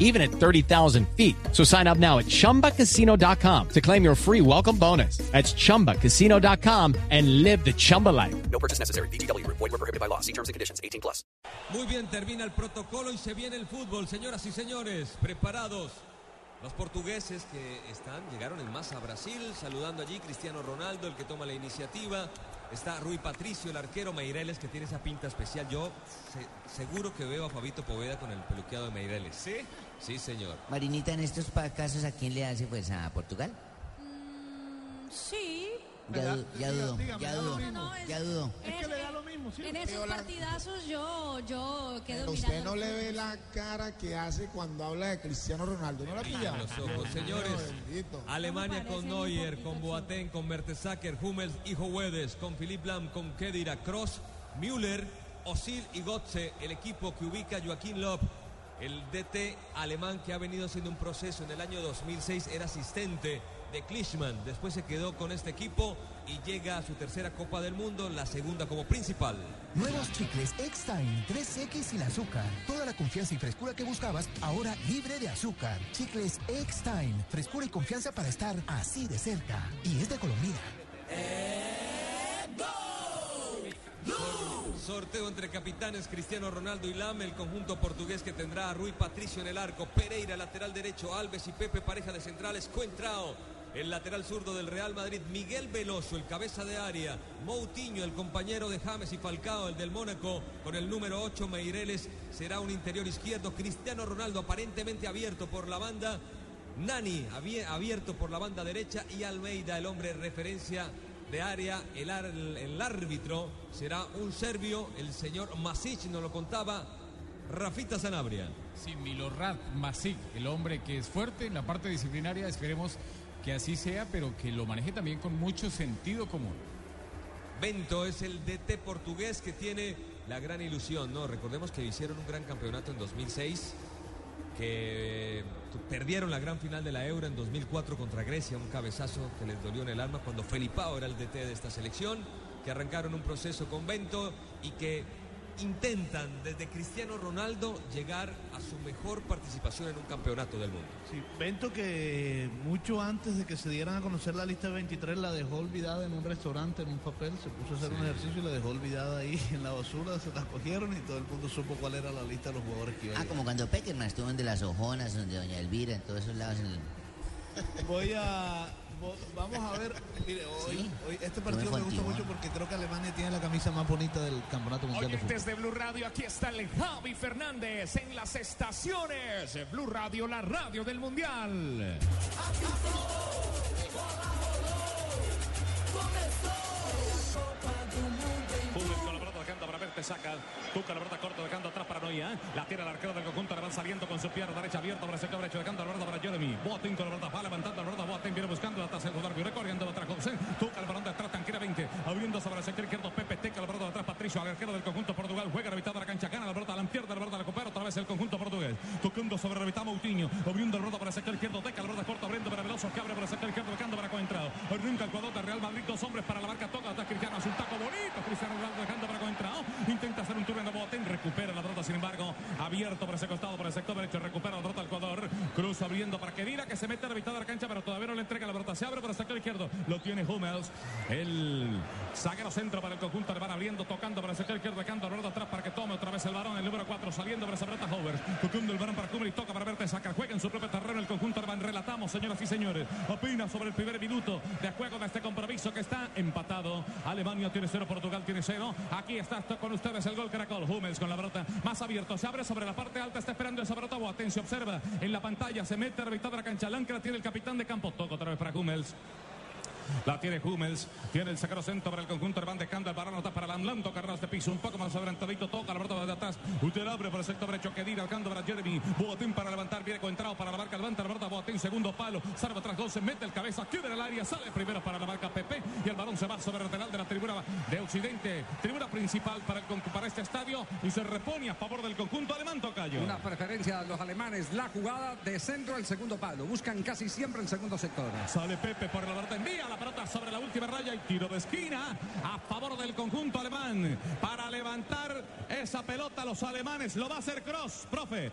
even at 30,000 feet. So sign up now at chumbacasino.com to claim your free welcome bonus. That's chumbacasino.com and live the Chumba life. No purchase necessary. BGW. Void were prohibited by law. See terms and conditions. 18 plus. Muy bien, termina el protocolo y se viene el fútbol. Señoras y señores, preparados. Los portugueses que están, llegaron en masa a Brasil, saludando allí Cristiano Ronaldo, el que toma la iniciativa. Está Rui Patricio, el arquero Meireles, que tiene esa pinta especial. Yo se- seguro que veo a Fabito Poveda con el peluqueado de Meireles. ¿Sí? Sí, señor. Marinita, en estos casos, ¿a quién le hace? Pues a Portugal. Sí. Ya, du- ya dudo, dígame, ya dudo, mismo. No, es- ya dudo. Es que le da lo mismo, sí. En esos partidazos yo, yo quedo Usted mirando. no le ve la cara que hace cuando habla de Cristiano Ronaldo. ¿No la pilla? Los ojos, señores. Alemania con Neuer, con. Boateng, con Mertesacker, Hummels y Wedes, con Philipp Lam, con Kedira, Cross, Müller, Osil y Gotze, el equipo que ubica Joaquín Löw. El DT alemán que ha venido haciendo un proceso en el año 2006 era asistente de Klischmann. Después se quedó con este equipo y llega a su tercera Copa del Mundo, la segunda como principal. Nuevos chicles X-Time 3X sin azúcar. Toda la confianza y frescura que buscabas, ahora libre de azúcar. Chicles X-Time. Frescura y confianza para estar así de cerca. Y es de Colombia. Sorteo entre capitanes Cristiano Ronaldo y Lam, el conjunto portugués que tendrá a Rui Patricio en el arco, Pereira lateral derecho, Alves y Pepe pareja de centrales, Coentrao, el lateral zurdo del Real Madrid, Miguel Veloso, el cabeza de área, Moutinho, el compañero de James y Falcao, el del Mónaco, con el número 8, Meireles, será un interior izquierdo, Cristiano Ronaldo aparentemente abierto por la banda, Nani abie- abierto por la banda derecha y Almeida, el hombre referencia de área, el, ar- el árbitro será un serbio, el señor Masic nos lo contaba, Rafita Sanabria. Sí, Milorad Masic, el hombre que es fuerte en la parte disciplinaria, esperemos que así sea, pero que lo maneje también con mucho sentido común. Bento es el DT portugués que tiene la gran ilusión, ¿no? Recordemos que hicieron un gran campeonato en 2006, que perdieron la gran final de la Euro en 2004 contra Grecia, un cabezazo que les dolió en el alma cuando Felipao era el DT de esta selección, que arrancaron un proceso con Bento y que intentan desde Cristiano Ronaldo llegar a su mejor participación en un campeonato del mundo. Sí, Bento que mucho antes de que se dieran a conocer la lista de 23 la dejó olvidada en un restaurante, en un papel, se puso a hacer un ejercicio y la dejó olvidada ahí en la basura, se la cogieron y todo el mundo supo cuál era la lista de los jugadores que iba a Ah, como cuando Peckerman estuvo en de las Ojonas, donde Doña Elvira, en todos esos lados. En el... Voy a... Vamos a ver, mire, hoy, Sí. hoy este partido me gusta mucho porque creo que Alemania tiene la camisa más bonita del Campeonato Mundial de Fútbol. Oyentes de Blue Radio, aquí está el Javi Fernández en las estaciones. Blue Radio, la radio del Mundial. Hummels con la pelota dejando para verte, saca. Tuca la pelota corta dejando atrás para Noia. La tira el arquero del conjunto, le van saliendo con su pierna derecha abierta para el sector derecho, dejando la pelota para Jeremy. Boateng con la pelota, va levantando la pelota. Boateng viene buscando atrás el jugador, recorriendo atrás José. Tuca el balón de atrás, tranquilamente. Abriendo sobre el sector izquierdo, Pepe Teca la pelota atrás, Patricio, arquero del conjunto Portugal. Juega la mitad de la cancha, gana la pelota, la pierde la pelota, la recupera otra vez el conjunto portugués. Tocando sobre la mitad Moutinho, abriendo la pelota para el sector izquierdo, Teca la pelota corta, abriendo para Veloso, que abre para el sector izquierdo, dejando para Coentrado. Arranca el jugador de Real Madrid, dos hombres para la marca, toca atrás Cristiano, hace un taco bonito, Cristiano Ronaldo dejando para Coentrado. Intenta hacer un turno de Boateng, recupera la pelota, sin embargo, abierto por ese costado, por el sector derecho, recupera la pelota el jugador. Cruz abriendo para Kedira, que se mete a la mitad de la cancha, pero todavía no le entrega la pelota. Se abre por el sector izquierdo, lo tiene Hummels. El zaguero centro para el conjunto, le van abriendo, tocando para el sector izquierdo, dejando la atrás para que el varón, el número 4, saliendo esa pelota Hovers. Tocando el varón para Kubrick, toca para verte, saca, juega en su propio terreno el conjunto alemán. Relatamos, señoras y señores, opina sobre el primer minuto de juego de este compromiso que está empatado. Alemania tiene cero, Portugal tiene cero. Aquí está con ustedes el gol Caracol. Hummels con la pelota más abierto, se abre sobre la parte alta, está esperando esa pelota. Boateng se observa en la pantalla, se mete a la de la cancha. Lancra tiene el capitán de campo, toca otra vez para Hummels. La tiene Hummels. Tiene el sacro centro para el conjunto. Van dejando el balón. Está para Lamlanto. Carras de piso. Un poco más adelantadito. Toca la pelota de atrás. Usted abre por el sector derecho. Kedira. Alcando para Jeremy. Boatín para levantar. Viene entrado para la marca. Levanta la pelota. Boatín. Segundo palo. Salva atrás. Gol. Se mete el cabeza. Quiebra el área. Sale primero para la marca Pepe. Y el balón se va sobre el lateral de la tribuna de Occidente. Tribuna principal para, el, para este estadio. Y se repone a favor del conjunto alemán. Tocayo. Una preferencia de los alemanes. La jugada de centro al segundo palo. Buscan casi siempre el segundo sector. Sale Pepe por la pelota. Envía la pelota sobre la última raya y tiro de esquina a favor del conjunto alemán. Para levantar esa pelota los alemanes. Lo va a hacer Cross, profe.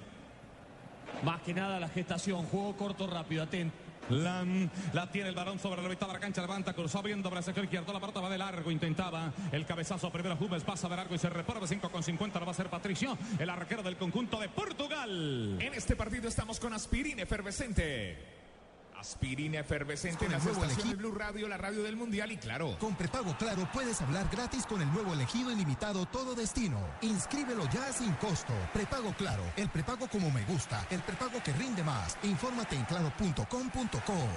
Más que nada la gestación. Juego corto, rápido, atento. Lam, la tiene el varón sobre la mitad de la cancha, levanta, cruzó abriendo para el sector izquierdo, la pelota va de largo, intentaba el cabezazo primero Hummels, pasa de largo y se repara de 5 con 50, lo va a hacer Patricio, el arquero del conjunto de Portugal. En este partido estamos con aspirina efervescente. Aspirina efervescente en Con las el nuevo estaciones elegido. Blue Radio, la radio del Mundial y claro. Con prepago Claro puedes hablar gratis con el nuevo elegido ilimitado Todo Destino. Inscríbelo ya sin costo. Prepago Claro, el prepago como me gusta, el prepago que rinde más. Infórmate en claro.com.co.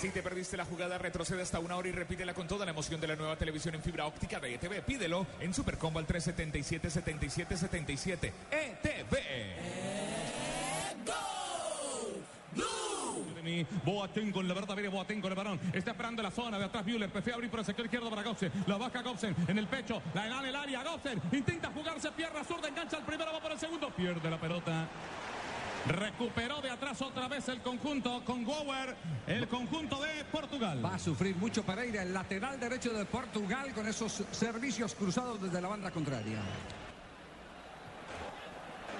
Si te perdiste la jugada, retrocede hasta una hora y repítela con toda la emoción de la nueva televisión en fibra óptica de ETV. Pídelo en Supercombo al 377-7777. ETV. Boateng con la verdad, viene Boateng con el varón. Está esperando la zona de atrás. Müller prefiere abrir por el sector izquierdo para Gobsen. La baja Gobsen en el pecho. La gana el área. Gobsen intenta jugarse. Pierna zurda. Engancha el primero. Va por el segundo. Pierde la pelota. Recuperó de atrás otra vez el conjunto con Gower. El conjunto de Portugal. Va a sufrir mucho Pereira, el lateral derecho de Portugal, con esos servicios cruzados desde la banda contraria.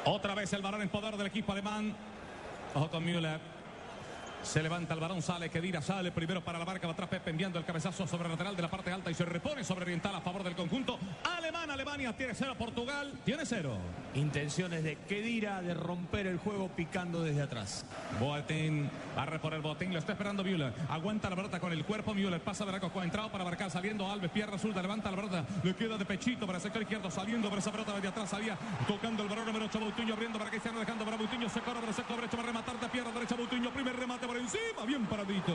Otra vez el balón en poder del equipo alemán. Ojo con Müller. Se levanta el balón, sale Kedira, sale primero para la marca, va atrás Pepe enviando el cabezazo sobre el lateral de la parte alta y se repone sobre oriental a favor del conjunto alemán. Alemania tiene cero, Portugal tiene cero. Intenciones de Kedira de romper el juego picando desde atrás. Boateng, barre por el Boateng, lo está esperando Müller. Aguanta la pelota con el cuerpo, Müller pasa de la coco, entrado para marcar, saliendo Alves, pierna zurda, levanta la pelota, le queda de pechito para el sector izquierdo, saliendo por esa pelota desde atrás, salía tocando el balón número 8, Boutinho abriendo para Cristiano, dejando para Boutinho, se corre por el sector derecho, va a rematar de pierna derecha Boutinho, primer remate por encima, bien paradito.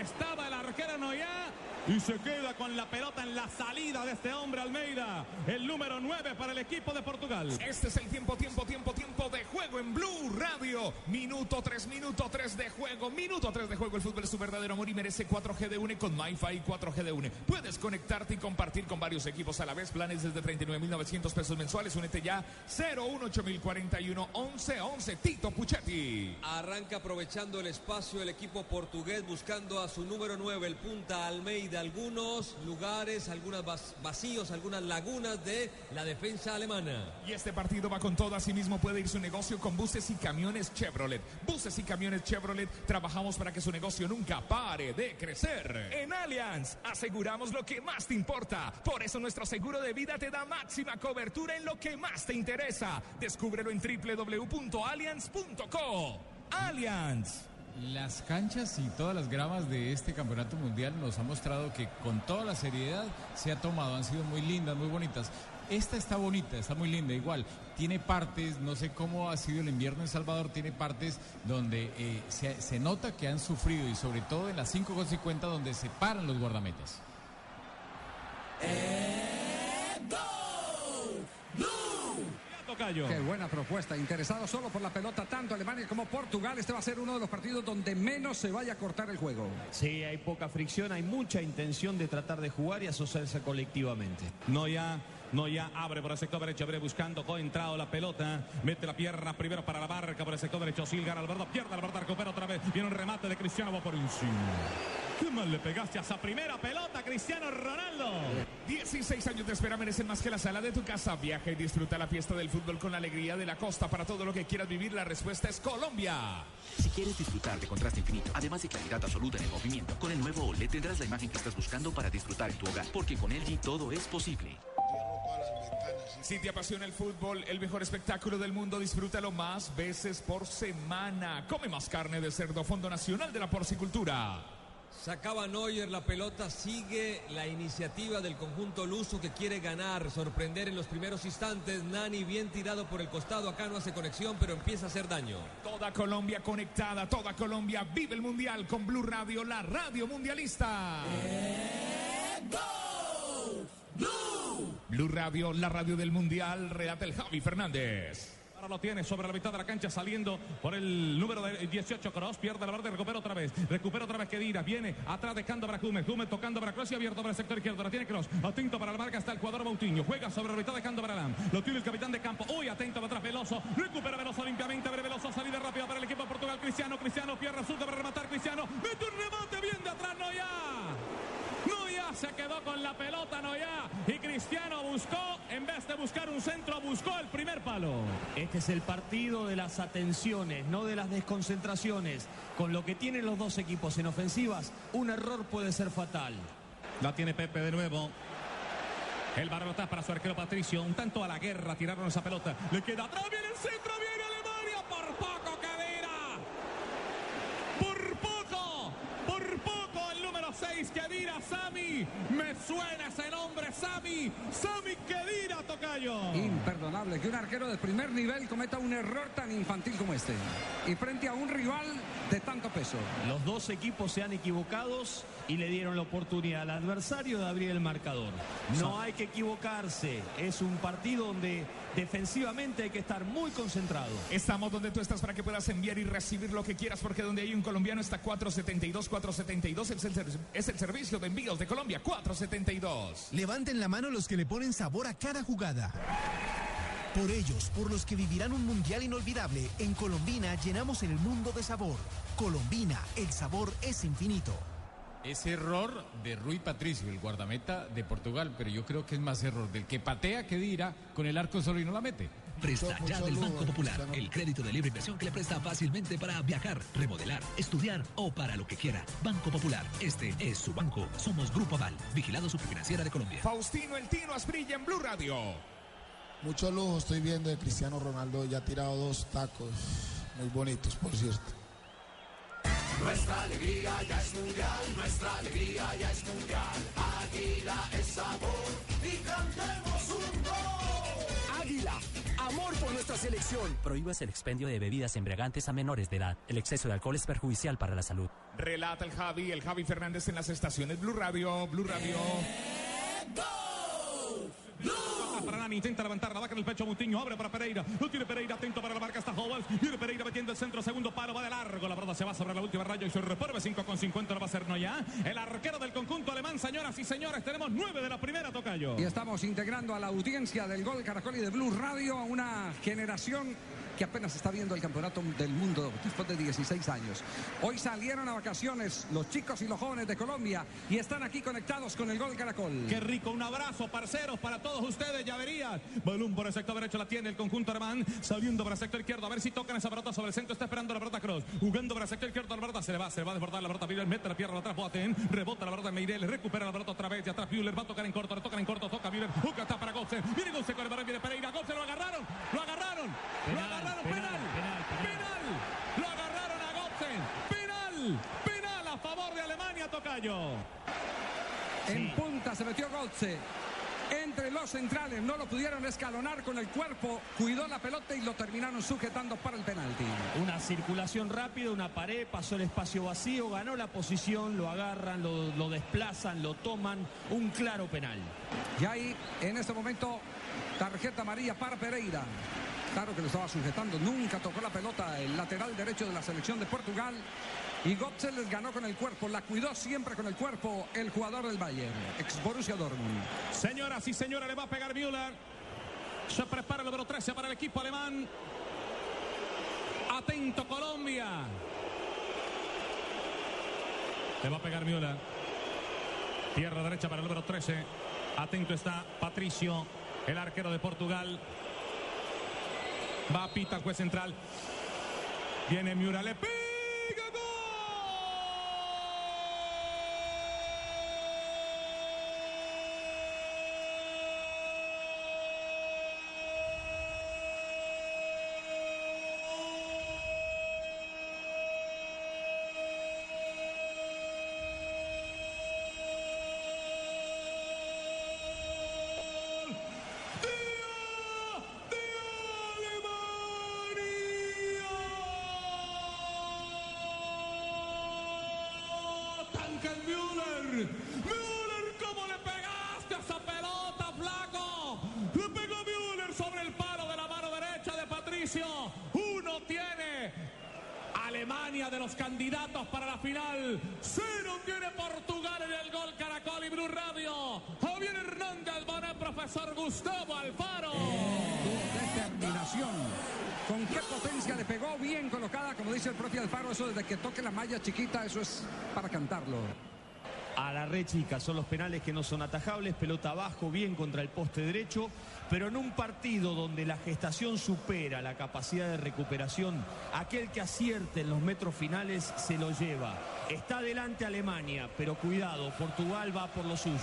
Estaba el arquero Noya y se queda con la pelota en la salida de este hombre Almeida, el número 9 para el equipo de Portugal. Este es el tiempo, tiempo, tiempo, tiempo de juego en Blue Radio. Minuto 3, minuto 3 de juego. Minuto 3 de juego. El fútbol es su verdadero amor y merece 4G de UNE con MyFi 4G de UNE. Puedes conectarte y compartir con varios equipos a la vez. Planes desde 39.900 pesos mensuales. Únete ya 018041 1111. Tito Puchetti. Arranca aprovechando el espacio el equipo portugués buscando a su número 9, el punta Almeida. Algunos lugares, algunos vacíos, algunas lagunas de la defensa alemana. Y este partido va con todo. Asimismo puede ir su negocio con buses y camiones Chevrolet. Buses y camiones Chevrolet. Trabajamos para que su negocio nunca pare de crecer. En Allianz aseguramos lo que más te importa. Por eso nuestro seguro de vida te da máxima cobertura en lo que más te interesa. Descúbrelo en www.allianz.co. Allianz. Las canchas y todas las gramas de este campeonato mundial nos han mostrado que con toda la seriedad se ha tomado, han sido muy lindas, muy bonitas. Esta está bonita, está muy linda, igual. Tiene partes, no sé cómo ha sido el invierno en Salvador, tiene partes donde eh, se, nota que han sufrido y sobre todo en las 5.50 donde se paran los guardametas. Tocayo. Qué buena propuesta. Interesado solo por la pelota, tanto Alemania como Portugal. Este va a ser uno de los partidos donde menos se vaya a cortar el juego. Sí, hay poca fricción, hay mucha intención de tratar de jugar y asociarse colectivamente. No ya, no ya abre por el sector derecho, abre buscando, entrado la pelota, mete la pierna primero para la barca por el sector derecho, Silgar Alberto, pierde Alberto, recupera otra vez, viene un remate de Cristiano, va por encima. Qué mal le pegaste a esa primera pelota, Cristiano Ronaldo. 16 años de espera merecen más que la sala de tu casa. Viaja y disfruta la fiesta del fútbol con la alegría de la costa. Para todo lo que quieras vivir, la respuesta es Colombia. Si quieres disfrutar de contraste infinito, además de claridad absoluta en el movimiento, con el nuevo OLED tendrás la imagen que estás buscando para disfrutar en tu hogar, porque con LG todo es posible. Si te apasiona el fútbol, el mejor espectáculo del mundo, disfrútalo más veces por semana. Come más carne de cerdo, Fondo Nacional de la Porcicultura. Sacaba Neuer la pelota, sigue la iniciativa del conjunto luso que quiere ganar, sorprender en los primeros instantes. Nani bien tirado por el costado, acá no hace conexión, pero empieza a hacer daño. Toda Colombia conectada, toda Colombia vive el mundial con Blue Radio, la radio mundialista. Blue Radio, la radio del mundial, relata el Javi Fernández. Lo tiene sobre la mitad de la cancha saliendo por el número de 18 Cross. Pierde la verdad, recupera otra vez. Recupera otra vez Kedira. Viene atrás dejando para Jume. Jume tocando para Cross y abierto para el sector izquierdo. La tiene Cross. Atento para la marca está el cuadro Bautiño. Juega sobre la mitad dejando para Lam. Lo tiene el capitán de campo. Uy, atento para atrás Veloso. Recupera Veloso limpiamente. Abre Veloso. Salida rápida para el equipo de Portugal. Cristiano. Cristiano. Pierre resulta para rematar. Cristiano. Mete un remate bien de atrás. No se quedó con la pelota, Noya. Y Cristiano buscó, en vez de buscar un centro, buscó el primer palo. Este es el partido de las atenciones, no de las desconcentraciones. Con lo que tienen los dos equipos en ofensivas, un error puede ser fatal. La tiene Pepe de nuevo. El barrotaje para su arquero Patricio. Un tanto a la guerra tiraron esa pelota. Le queda atrás, viene el centro, viene Alemania. Por poco, Cadera. Por poco, por poco el número 6, Kedira Sami. Me suena ese nombre, Sami. Sami Kedira, Tocayo. Imperdonable que un arquero de primer nivel cometa un error tan infantil como este. Y frente a un rival de tanto peso. Los dos equipos se han equivocados y le dieron la oportunidad al adversario de abrir el marcador. No hay que equivocarse. Es un partido donde defensivamente hay que estar muy concentrado. Estamos donde tú estás para que puedas enviar y recibir lo que quieras, porque donde hay un colombiano está 472, 472 es el, ser- es el servicio de envíos de Colombia, 472. Levanten la mano los que le ponen sabor a cada jugada. Por ellos, por los que vivirán un mundial inolvidable, en Colombina llenamos el mundo de sabor. Colombina, el sabor es infinito. Es error de Rui Patricio, el guardameta de Portugal, pero yo creo que es más error del que patea que dirá con el arco solo y no la mete. Presta ya del Banco Popular, el crédito de libre inversión que le presta fácilmente para viajar, remodelar, estudiar o para lo que quiera. Banco Popular, este es su banco. Somos Grupo Aval, vigilado superfinanciera de Colombia. Faustino El Tino Asprilla en Blue Radio. Mucho lujo estoy viendo de Cristiano Ronaldo, ya ha tirado dos tacos muy bonitos, por cierto. Nuestra alegría ya es mundial, nuestra alegría ya es mundial. Águila es sabor y cantemos un gol. Águila, amor por nuestra selección. Prohíbas el expendio de bebidas embriagantes a menores de edad. El exceso de alcohol es perjudicial para la salud. Relata el Javi, el Javi Fernández en las estaciones Blue Radio, Blue Radio. Para Nani, intenta levantar la vaca en el pecho Mutiño, abre para Pereira, lo tiene Pereira, atento para la marca, está Howells, viene Pereira metiendo el centro, segundo palo, va de largo, la verdad se va sobre la última raya y se repruebe 5 con 50, lo va a hacer Noya, el arquero del conjunto alemán, señoras y señores, tenemos 9 de la primera, Tocayo. Y estamos integrando a la audiencia del Gol Caracol y de Blue Radio a una generación que apenas está viendo el campeonato del mundo después de 16 años. Hoy salieron a vacaciones los chicos y los jóvenes de Colombia y están aquí conectados con el Gol Caracol. Qué rico, un abrazo, parceros, para todos ustedes, ya verían. Balón por el sector derecho la tiene el conjunto alemán, saliendo para el sector izquierdo, a ver si tocan esa pelota sobre el centro, está esperando la pelota Cross, jugando para el sector izquierdo, la pelota se le va, se le va a desbordar la pelota, Müller mete la pierna atrás, Boateng, rebota la pelota Meirel, recupera la pelota otra vez, y atrás Müller va a tocar en corto, le tocan en corto, toca Müller, Juca está para Götze, viene Götze con el balón, viene Pereira, Götze lo agarraron, lo agarraron, lo agarraron, penal, penal, lo agarraron a Götze, penal, penal a favor de Tocayo. En punta se metió Gotze. Entre los centrales no lo pudieron escalonar con el cuerpo, cuidó la pelota y lo terminaron sujetando para el penalti. Una circulación rápida, una pared, pasó el espacio vacío, ganó la posición, lo agarran, lo, lo desplazan, lo toman. Un claro penal. Y ahí, en este momento, tarjeta amarilla para Pereira. Claro que lo estaba sujetando, nunca tocó la pelota el lateral derecho de la selección de Portugal. Y Götze les ganó con el cuerpo, la cuidó siempre con el cuerpo el jugador del Bayern, ex Borussia Dortmund. Señoras y señores, le va a pegar Müller. Se prepara el número 13 para el equipo alemán. Atento Colombia. Le va a pegar Müller. Tierra derecha para el número 13. Atento está Patricio, el arquero de Portugal. Va a pita el juez central. Viene Müller, le pega chiquita, eso es para cantarlo. A la red chica son los penales que no son atajables, pelota abajo, bien contra el poste derecho, pero en un partido donde la gestación supera la capacidad de recuperación, aquel que acierte en los metros finales se lo lleva. Está adelante Alemania, pero cuidado, Portugal va por lo suyo.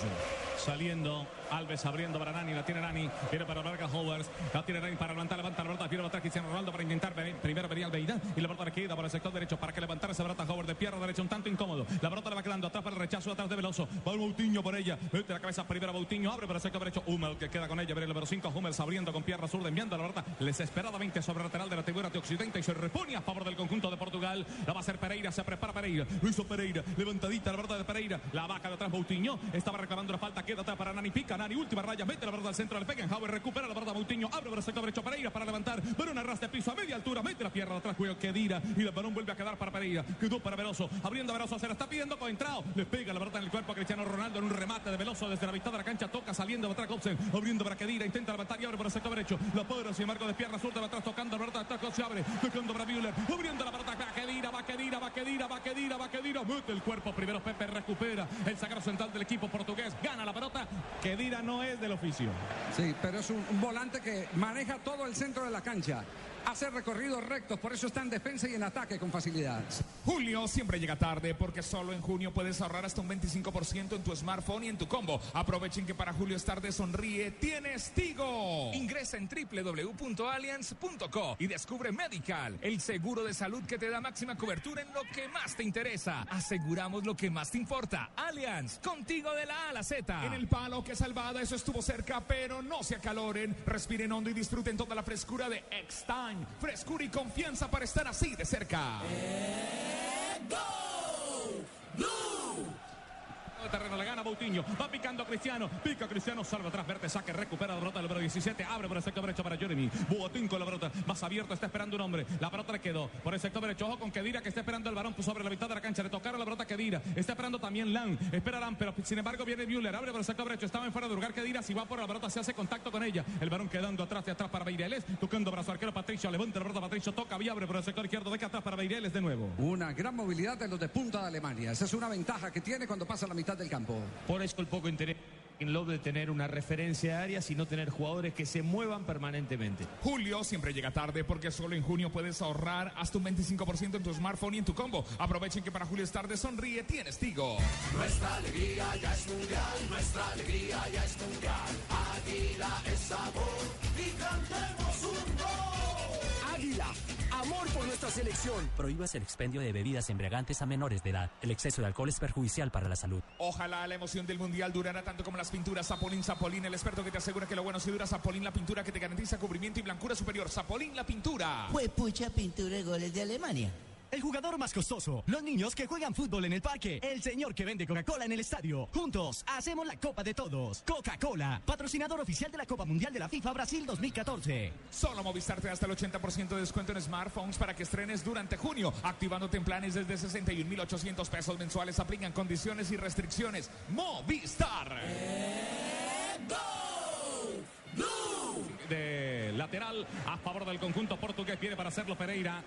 Saliendo, Alves abriendo para Nani, la tiene Nani, viene para Vargas Howers, la tiene Nani para levantar, levanta la pelota, viene atrás Cristiano Ronaldo para intentar, primero venía Almeida y la pelota queda por el sector derecho para que levantara esa pelota Howard de pierna derecha un tanto incómodo, la pelota le va quedando atrás para el rechazo, atrás de Veloso, va Moutinho por ella, mete la cabeza primero Moutinho, abre por el sector derecho, Hummel que queda con ella, viene el número 5, Hummels abriendo con pierna zurda, enviando la pelota desesperadamente sobre lateral de la tribuna de Occidente y se repone a favor del conjunto de Portugal, la va a hacer Pereira, se prepara Pereira, hizo Pereira, levantadita la pelota de Pereira, la vaca de atrás Moutinho, estaba reclamando la falta, queda atrás para Nani, pica Nani, última raya, mete la pelota al centro del Beckenhauer, recupera la pelota Moutinho, abre por el sector derecho Pereira para levantar, pero una de piso a media altura, mete la pierna atrás, juego Kedira y el balón vuelve a quedar para Pereira, quedó para Veloso, abriendo a Veloso, se la está pidiendo Coentrao, le pega la pelota en el cuerpo a Cristiano Ronaldo en un remate de Veloso desde la mitad de la cancha, toca saliendo de atrás Gobsen, abriendo para Kedira, intenta levantar y abre por el sector derecho, la para, sin embargo de pierna zurda de atrás, tocando la de atrás, se abre, tocando para Müller, abriendo la pelota para Kedira, va Kedira, va Kedira, va Kedira, va Kedira, mete el cuerpo primero Pepe, recupera el sagrado central del equipo portugués, gana la pelota, Kedira no es del oficio. Sí, pero es un, volante que maneja todo el centro de la cancha. Hace recorridos rectos, por eso está en defensa y en ataque con facilidad. Julio siempre llega tarde porque solo en junio puedes ahorrar hasta un 25% en tu smartphone y en tu combo. Aprovechen que para Julio es tarde sonríe, tienes Tigo. Ingresa en www.allianz.co y descubre Medical, el seguro de salud que te da máxima cobertura en lo que más te interesa. Aseguramos lo que más te importa. Allianz, contigo de la A a la Z. En el palo que salvada, eso estuvo cerca, pero no se acaloren. Respiren hondo y disfruten toda la frescura de X-Time. Frescura y confianza para estar así de cerca. De terreno, le gana Boutinho, va picando Cristiano, pica Cristiano, salva atrás, Verte, saque, recupera la pelota del número 17, abre por el sector derecho para Jeremy, Boatín con la pelota, más abierto, está esperando un hombre, la pelota le quedó por el sector derecho, ojo con Kedira que está esperando el varón sobre la mitad de la cancha, le tocaron la pelota a Kedira, está esperando también Lan, espera Lan, pero sin embargo viene Müller, abre por el sector derecho, estaba en fuera de lugar Kedira, si va por la pelota se hace contacto con ella, el varón quedando atrás de atrás para Beireles, tocando brazo arquero Patricio, levanta la pelota Patricio, toca y abre por el sector izquierdo, deja atrás para Beireles de nuevo. Una gran movilidad de los de punta de Alemania. Esa es una ventaja que tiene cuando pasa la mitad del campo. Por eso el poco interés en Love de tener una referencia de área, sino tener jugadores que se muevan permanentemente. Julio siempre llega tarde porque solo en junio puedes ahorrar hasta un 25% en tu smartphone y en tu combo. Aprovechen que para Julio es tarde, sonríe, tienes Tigo. Nuestra alegría ya es mundial, nuestra alegría ya es mundial. Águila es sabor y cantemos un gol. Águila, amor por nuestra selección. Prohíbas el expendio de bebidas embriagantes a menores de edad. El exceso de alcohol es perjudicial para la salud. Ojalá la emoción del mundial durara tanto como las pinturas. Zapolín, Zapolín, el experto que te asegura que lo bueno si dura. Zapolín, la pintura que te garantiza cubrimiento y blancura superior. Zapolín, la pintura. Fue pucha pintura de goles de Alemania. El jugador más costoso, los niños que juegan fútbol en el parque, el señor que vende Coca-Cola en el estadio. Juntos hacemos la Copa de Todos. Coca-Cola, patrocinador oficial de la Copa Mundial de la FIFA Brasil 2014. Solo Movistar te da hasta el 80% de descuento en smartphones para que estrenes durante junio, activándote en planes desde 61.800 pesos mensuales. Aplican condiciones y restricciones. Movistar. de lateral a favor del conjunto portugués. Viene para hacerlo Pereira.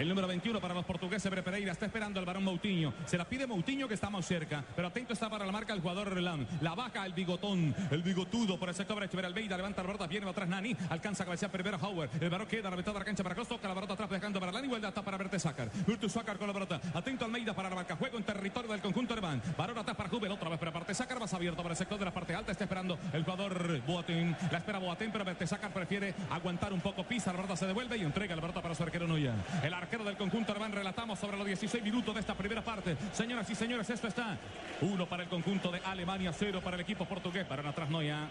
El número 21 para los portugueses, Bre Pereira, está esperando el varón Moutinho. Se la pide Moutinho que está más cerca, pero atento está para la marca el jugador Relan. La baja el bigotón, el bigotudo por el sector derecho. Ver Almeida, levanta la pelota, viene atrás Nani, alcanza a cabecear primero Howard. El varón queda a la mitad de la cancha para Cross, toca la pelota atrás dejando para Lani, vuelve hasta para Verte Sácar. Verte Sácar con la pelota, atento Almeida para la marca, juego en territorio del conjunto alemán. Varón atrás para Jubel, otra vez para Verte Sácar, más abierto para el sector de la parte alta, está esperando el jugador Boateng. La espera Boateng, pero Verte Sácar prefiere aguantar un poco, pisa, la pelota se devuelve y entrega la pelota para su arquero Noya. El del conjunto alemán relatamos sobre los 16 minutos de esta primera parte. Señoras y señores, esto está uno para el conjunto de Alemania, cero para el equipo portugués. Para atrás Noya.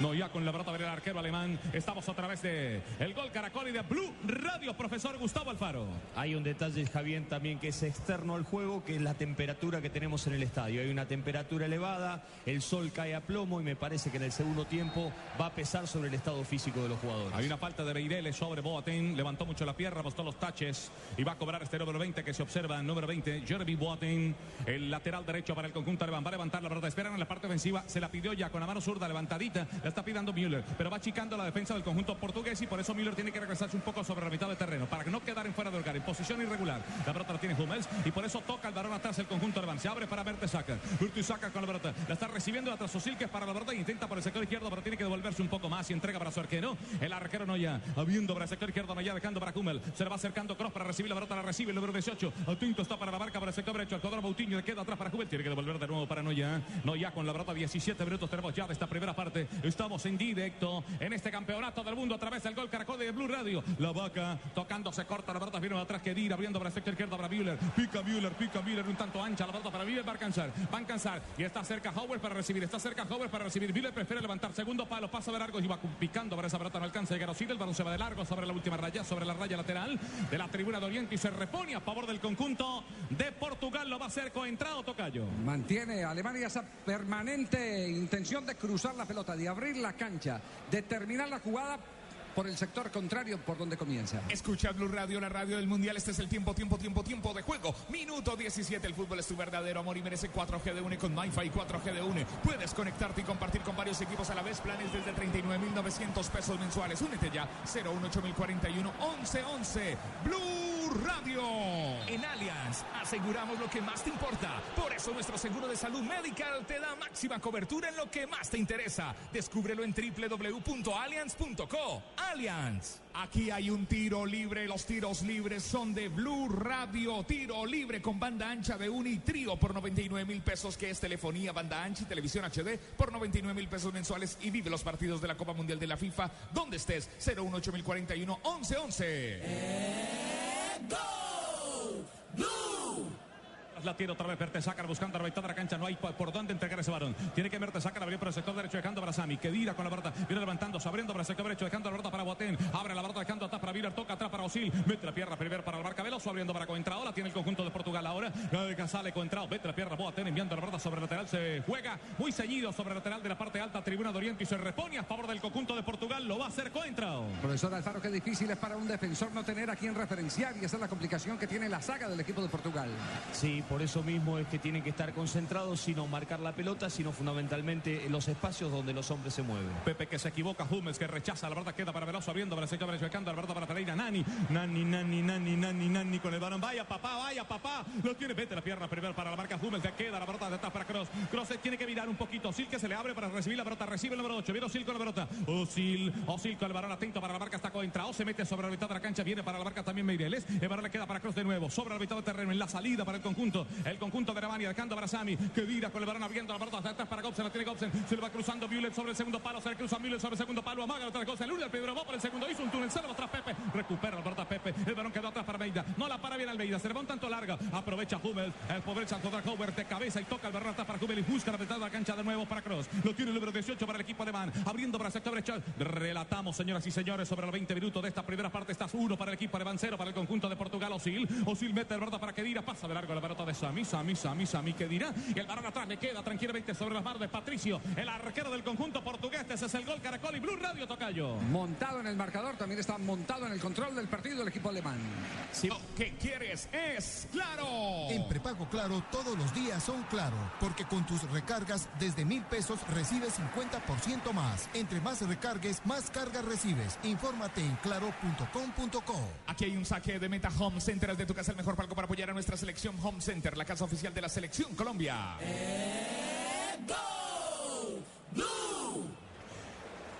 No, ya con la pelota del arquero alemán. Estamos otra vez de el gol Caracol y de Blue Radio, profesor Gustavo Alfaro. Hay un detalle, Javier, también que es externo al juego, que es la temperatura que tenemos en el estadio. Hay una temperatura elevada, el sol cae a plomo y me parece que en el segundo tiempo va a pesar sobre el estado físico de los jugadores. Hay una falta de Beireles sobre Boateng. Levantó mucho la pierna, apostó los taches y va a cobrar este número 20 que se observa. Número 20, Jeremy Boateng. El lateral derecho para el conjunto alemán. Va a levantar la pelota. Esperan en la parte ofensiva. Se la pidió ya con la mano zurda levantadita. La está pidiendo Müller. Pero va achicando la defensa del conjunto portugués y por eso Müller tiene que regresarse un poco sobre la mitad de terreno para no quedar en fuera de lugar. En posición irregular. La pelota la tiene Hummels y por eso toca el balón atrás el conjunto alemán. Se abre para Mertesacker. Mertesacker con la pelota. La está recibiendo atrás Osil que es para la pelota. Intenta por el sector izquierdo pero tiene que devolverse un poco más y entrega para su arquero. El arquero no ya. Habiendo para el sector izquierdo no ya dejando para Hummel. Se le va acercando Cross para recibir la pelota. La recibe el número 18. Atento está para la marca para el sector derecho. El jugador Boutinho queda atrás para Hummel. Tiene que devolver de nuevo para Noya. Noya con la pelota 17 minutos tenemos ya de esta primera parte. Estamos en directo en este campeonato del mundo a través del gol Caracol de Blue Radio. La vaca tocando se corta la pelota. Viene atrás que Dir abriendo para el sector izquierdo para Müller. Pica Müller, pica Müller un tanto ancha la pelota para Müller. Va a alcanzar. Va a alcanzar. Y está cerca Howard para recibir. Está cerca Howard para recibir. Müller prefiere levantar segundo palo. Pasa de largo y va picando para esa pelota. No alcanza llegar a. El balón se va de largo sobre la última raya. Sobre la raya lateral de la tribuna de Oriente y se repone a favor del conjunto de Portugal. Lo va a hacer coentrado Tocayo. Mantiene Alemania esa permanente intención de cruzar la pelota, de abrir la cancha, de terminar la jugada por el sector contrario por donde comienza. Escucha Blue Radio, la radio del Mundial. Este es el tiempo, tiempo, tiempo, tiempo de juego. Minuto 17. El fútbol es tu verdadero amor y merece 4G de UNE con MyFi 4G de UNE. Puedes conectarte y compartir con varios equipos a la vez. Planes desde 39.900 pesos mensuales. Únete ya. 018041 1111. Blue Radio. En Allianz aseguramos lo que más te importa. Por eso nuestro seguro de salud medical te da máxima cobertura en lo que más te interesa. Descúbrelo en www.allianz.co. Allianz. Aquí hay un tiro libre. Los tiros libres son de Blue Radio. Tiro libre con banda ancha de Uni Trío por 99 mil pesos, que es telefonía, banda ancha y televisión HD por 99 mil pesos mensuales. Y vive los partidos de la Copa Mundial de la FIFA donde estés. 018041 1111. Go! Blue! La tiene otra vez Mertesacar buscando a la mitad de la cancha. No hay por, dónde entregar ese balón. Tiene que Mertesacar abrir por el sector derecho dejando para Sami. Que dira con la pelota. Viene levantándose, abriendo para el sector derecho, dejando la pelota para Boateng. Abre la pelota dejando atrás para Viller. Toca atrás para Osil. Mete la pierna primero para el Barca Veloso. Abriendo para Coentrao. La tiene el conjunto de Portugal ahora. Sale Coentrao. Mete la pierna Boateng enviando la pelota sobre el lateral. Se juega muy ceñido sobre el lateral de la parte alta. Tribuna de Oriente y se repone a favor del conjunto de Portugal. Lo va a hacer Coentrao. Profesor Alfaro, qué difícil es para un defensor no tener a quien referenciar y esa es la complicación que tiene la saga del equipo de Portugal. Sí, por eso mismo es que tienen que estar concentrados, sino marcar la pelota, sino fundamentalmente en los espacios donde los hombres se mueven. Pepe que se equivoca, Hummels que rechaza, la verdad queda para Veloso abriendo para sector derecho, la para Pereira, Nani, Nani, Nani, Nani, Nani, Nani con el balón, vaya papá, vaya papá, lo tiene, vete la pierna primero para la marca Hummels, que queda la pelota de atrás para Cross, Cross tiene que mirar un poquito, Osil que se le abre para recibir la pelota, recibe el número 8, viene Osil con la pelota, Osil, Osil con el balón atento para la marca, está contra, se mete sobre la mitad de la cancha, viene para la marca también Meireles, el balón le queda para Cross de nuevo, sobre la mitad de terreno, en la salida para el conjunto, el conjunto de Alemania, dejando para Sami, que vira con el balón abriendo la pelota atrás para Gobsen, la tiene Gobsen, se le va cruzando Müller sobre el segundo palo, se le cruza Müller sobre el segundo palo, amaga otra cosa, el el primero va por el segundo, hizo un túnel, se va atrás Pepe, recupera la pelota Pepe, el balón quedó atrás para Almeida, no la para bien Almeida, se le va un tanto larga, aprovecha Hummel, el pobre Santo Howard de cabeza y toca el balón atrás para Hummel y busca la mitad de la cancha de nuevo para Cross, lo tiene el número 18 para el equipo alemán, abriendo para el sector derecho, relatamos señoras y señores sobre los 20 minutos de esta primera parte, estás uno para el equipo alemán, cero para el conjunto de Portugal, Osil, Osil mete el balón para Kedira, pasa de largo la pelota de Sami, Sami, Sami, Sami, Kedira, y el balón atrás le queda tranquilamente sobre las manos de Patricio, el arquero del conjunto portugués. Ese es el gol Caracol y Blue Radio Tocayo. Montado en el marcador, también está montado en el control del partido el equipo alemán. Si lo que quieres es claro. En prepago claro, todos los días son claro, porque con tus recargas desde mil pesos recibes 50% más. Entre más recargues, más cargas recibes. Infórmate en claro.com.co. Aquí hay un saque de Meta Home Center, de tu casa, el mejor palco para apoyar a nuestra selección Home Center, la casa oficial de la selección Colombia.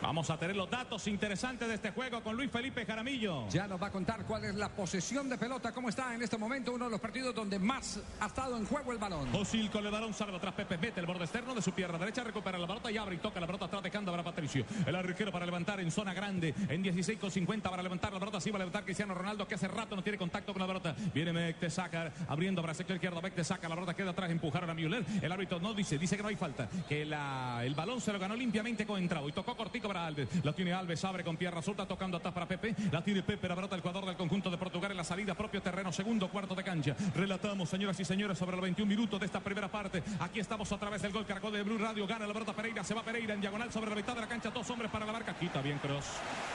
Vamos a tener los datos interesantes de este juego con Luis Felipe Jaramillo. Ya nos va a contar cuál es la posesión de pelota, cómo está en este momento uno de los partidos donde más ha estado en juego el balón. Osil con el balón, sale atrás Pepe, mete el borde externo de su pierna derecha, recupera la pelota y abre y toca la pelota atrás dejando para Patricio. El arquero para levantar en zona grande, en 16 con 50 para levantar la pelota, sí va a levantar Cristiano Ronaldo que hace rato no tiene contacto con la pelota. Viene Mecte Sacar abriendo para sector izquierdo, Mecte saca la pelota queda atrás, empujaron a Müller. El árbitro no dice, dice que no hay falta, que la, el balón se lo ganó limpiamente con entrado y tocó cortico para Alves. La tiene Alves, abre con pierna suelta, tocando atrás para Pepe. La tiene Pepe, la pelota el jugador del conjunto de Portugal en la salida, propio terreno, segundo cuarto de cancha. Relatamos, señoras y señores, sobre los 21 minutos de esta primera parte. Aquí estamos a través del gol Caracol de Blue Radio. Gana la pelota Pereira, se va Pereira en diagonal sobre la mitad de la cancha. Dos hombres para la marca. Quita bien Cross.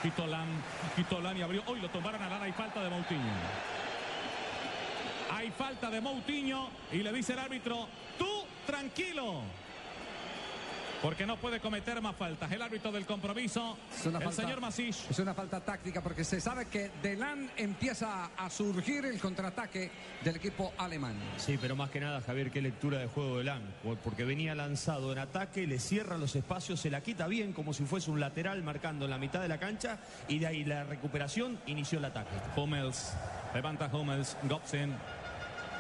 Quitó Lam, quitó Lam y abrió. Hoy lo tomaron a Lara y falta de Moutinho. Hay falta de Moutinho y le dice el árbitro, tú tranquilo. Porque no puede cometer más faltas. El árbitro del compromiso, Es una el falta- señor Masich. Es una falta táctica porque se sabe que Delan empieza a surgir el contraataque del equipo alemán. Sí, pero más que nada, Javier, qué lectura de juego de Lang. Por- Porque venía lanzado en ataque, le cierra los espacios, se la quita bien como si fuese un lateral marcando en la mitad de la cancha y de ahí la recuperación inició el ataque. Hummels, levanta Hummels, Gobsen.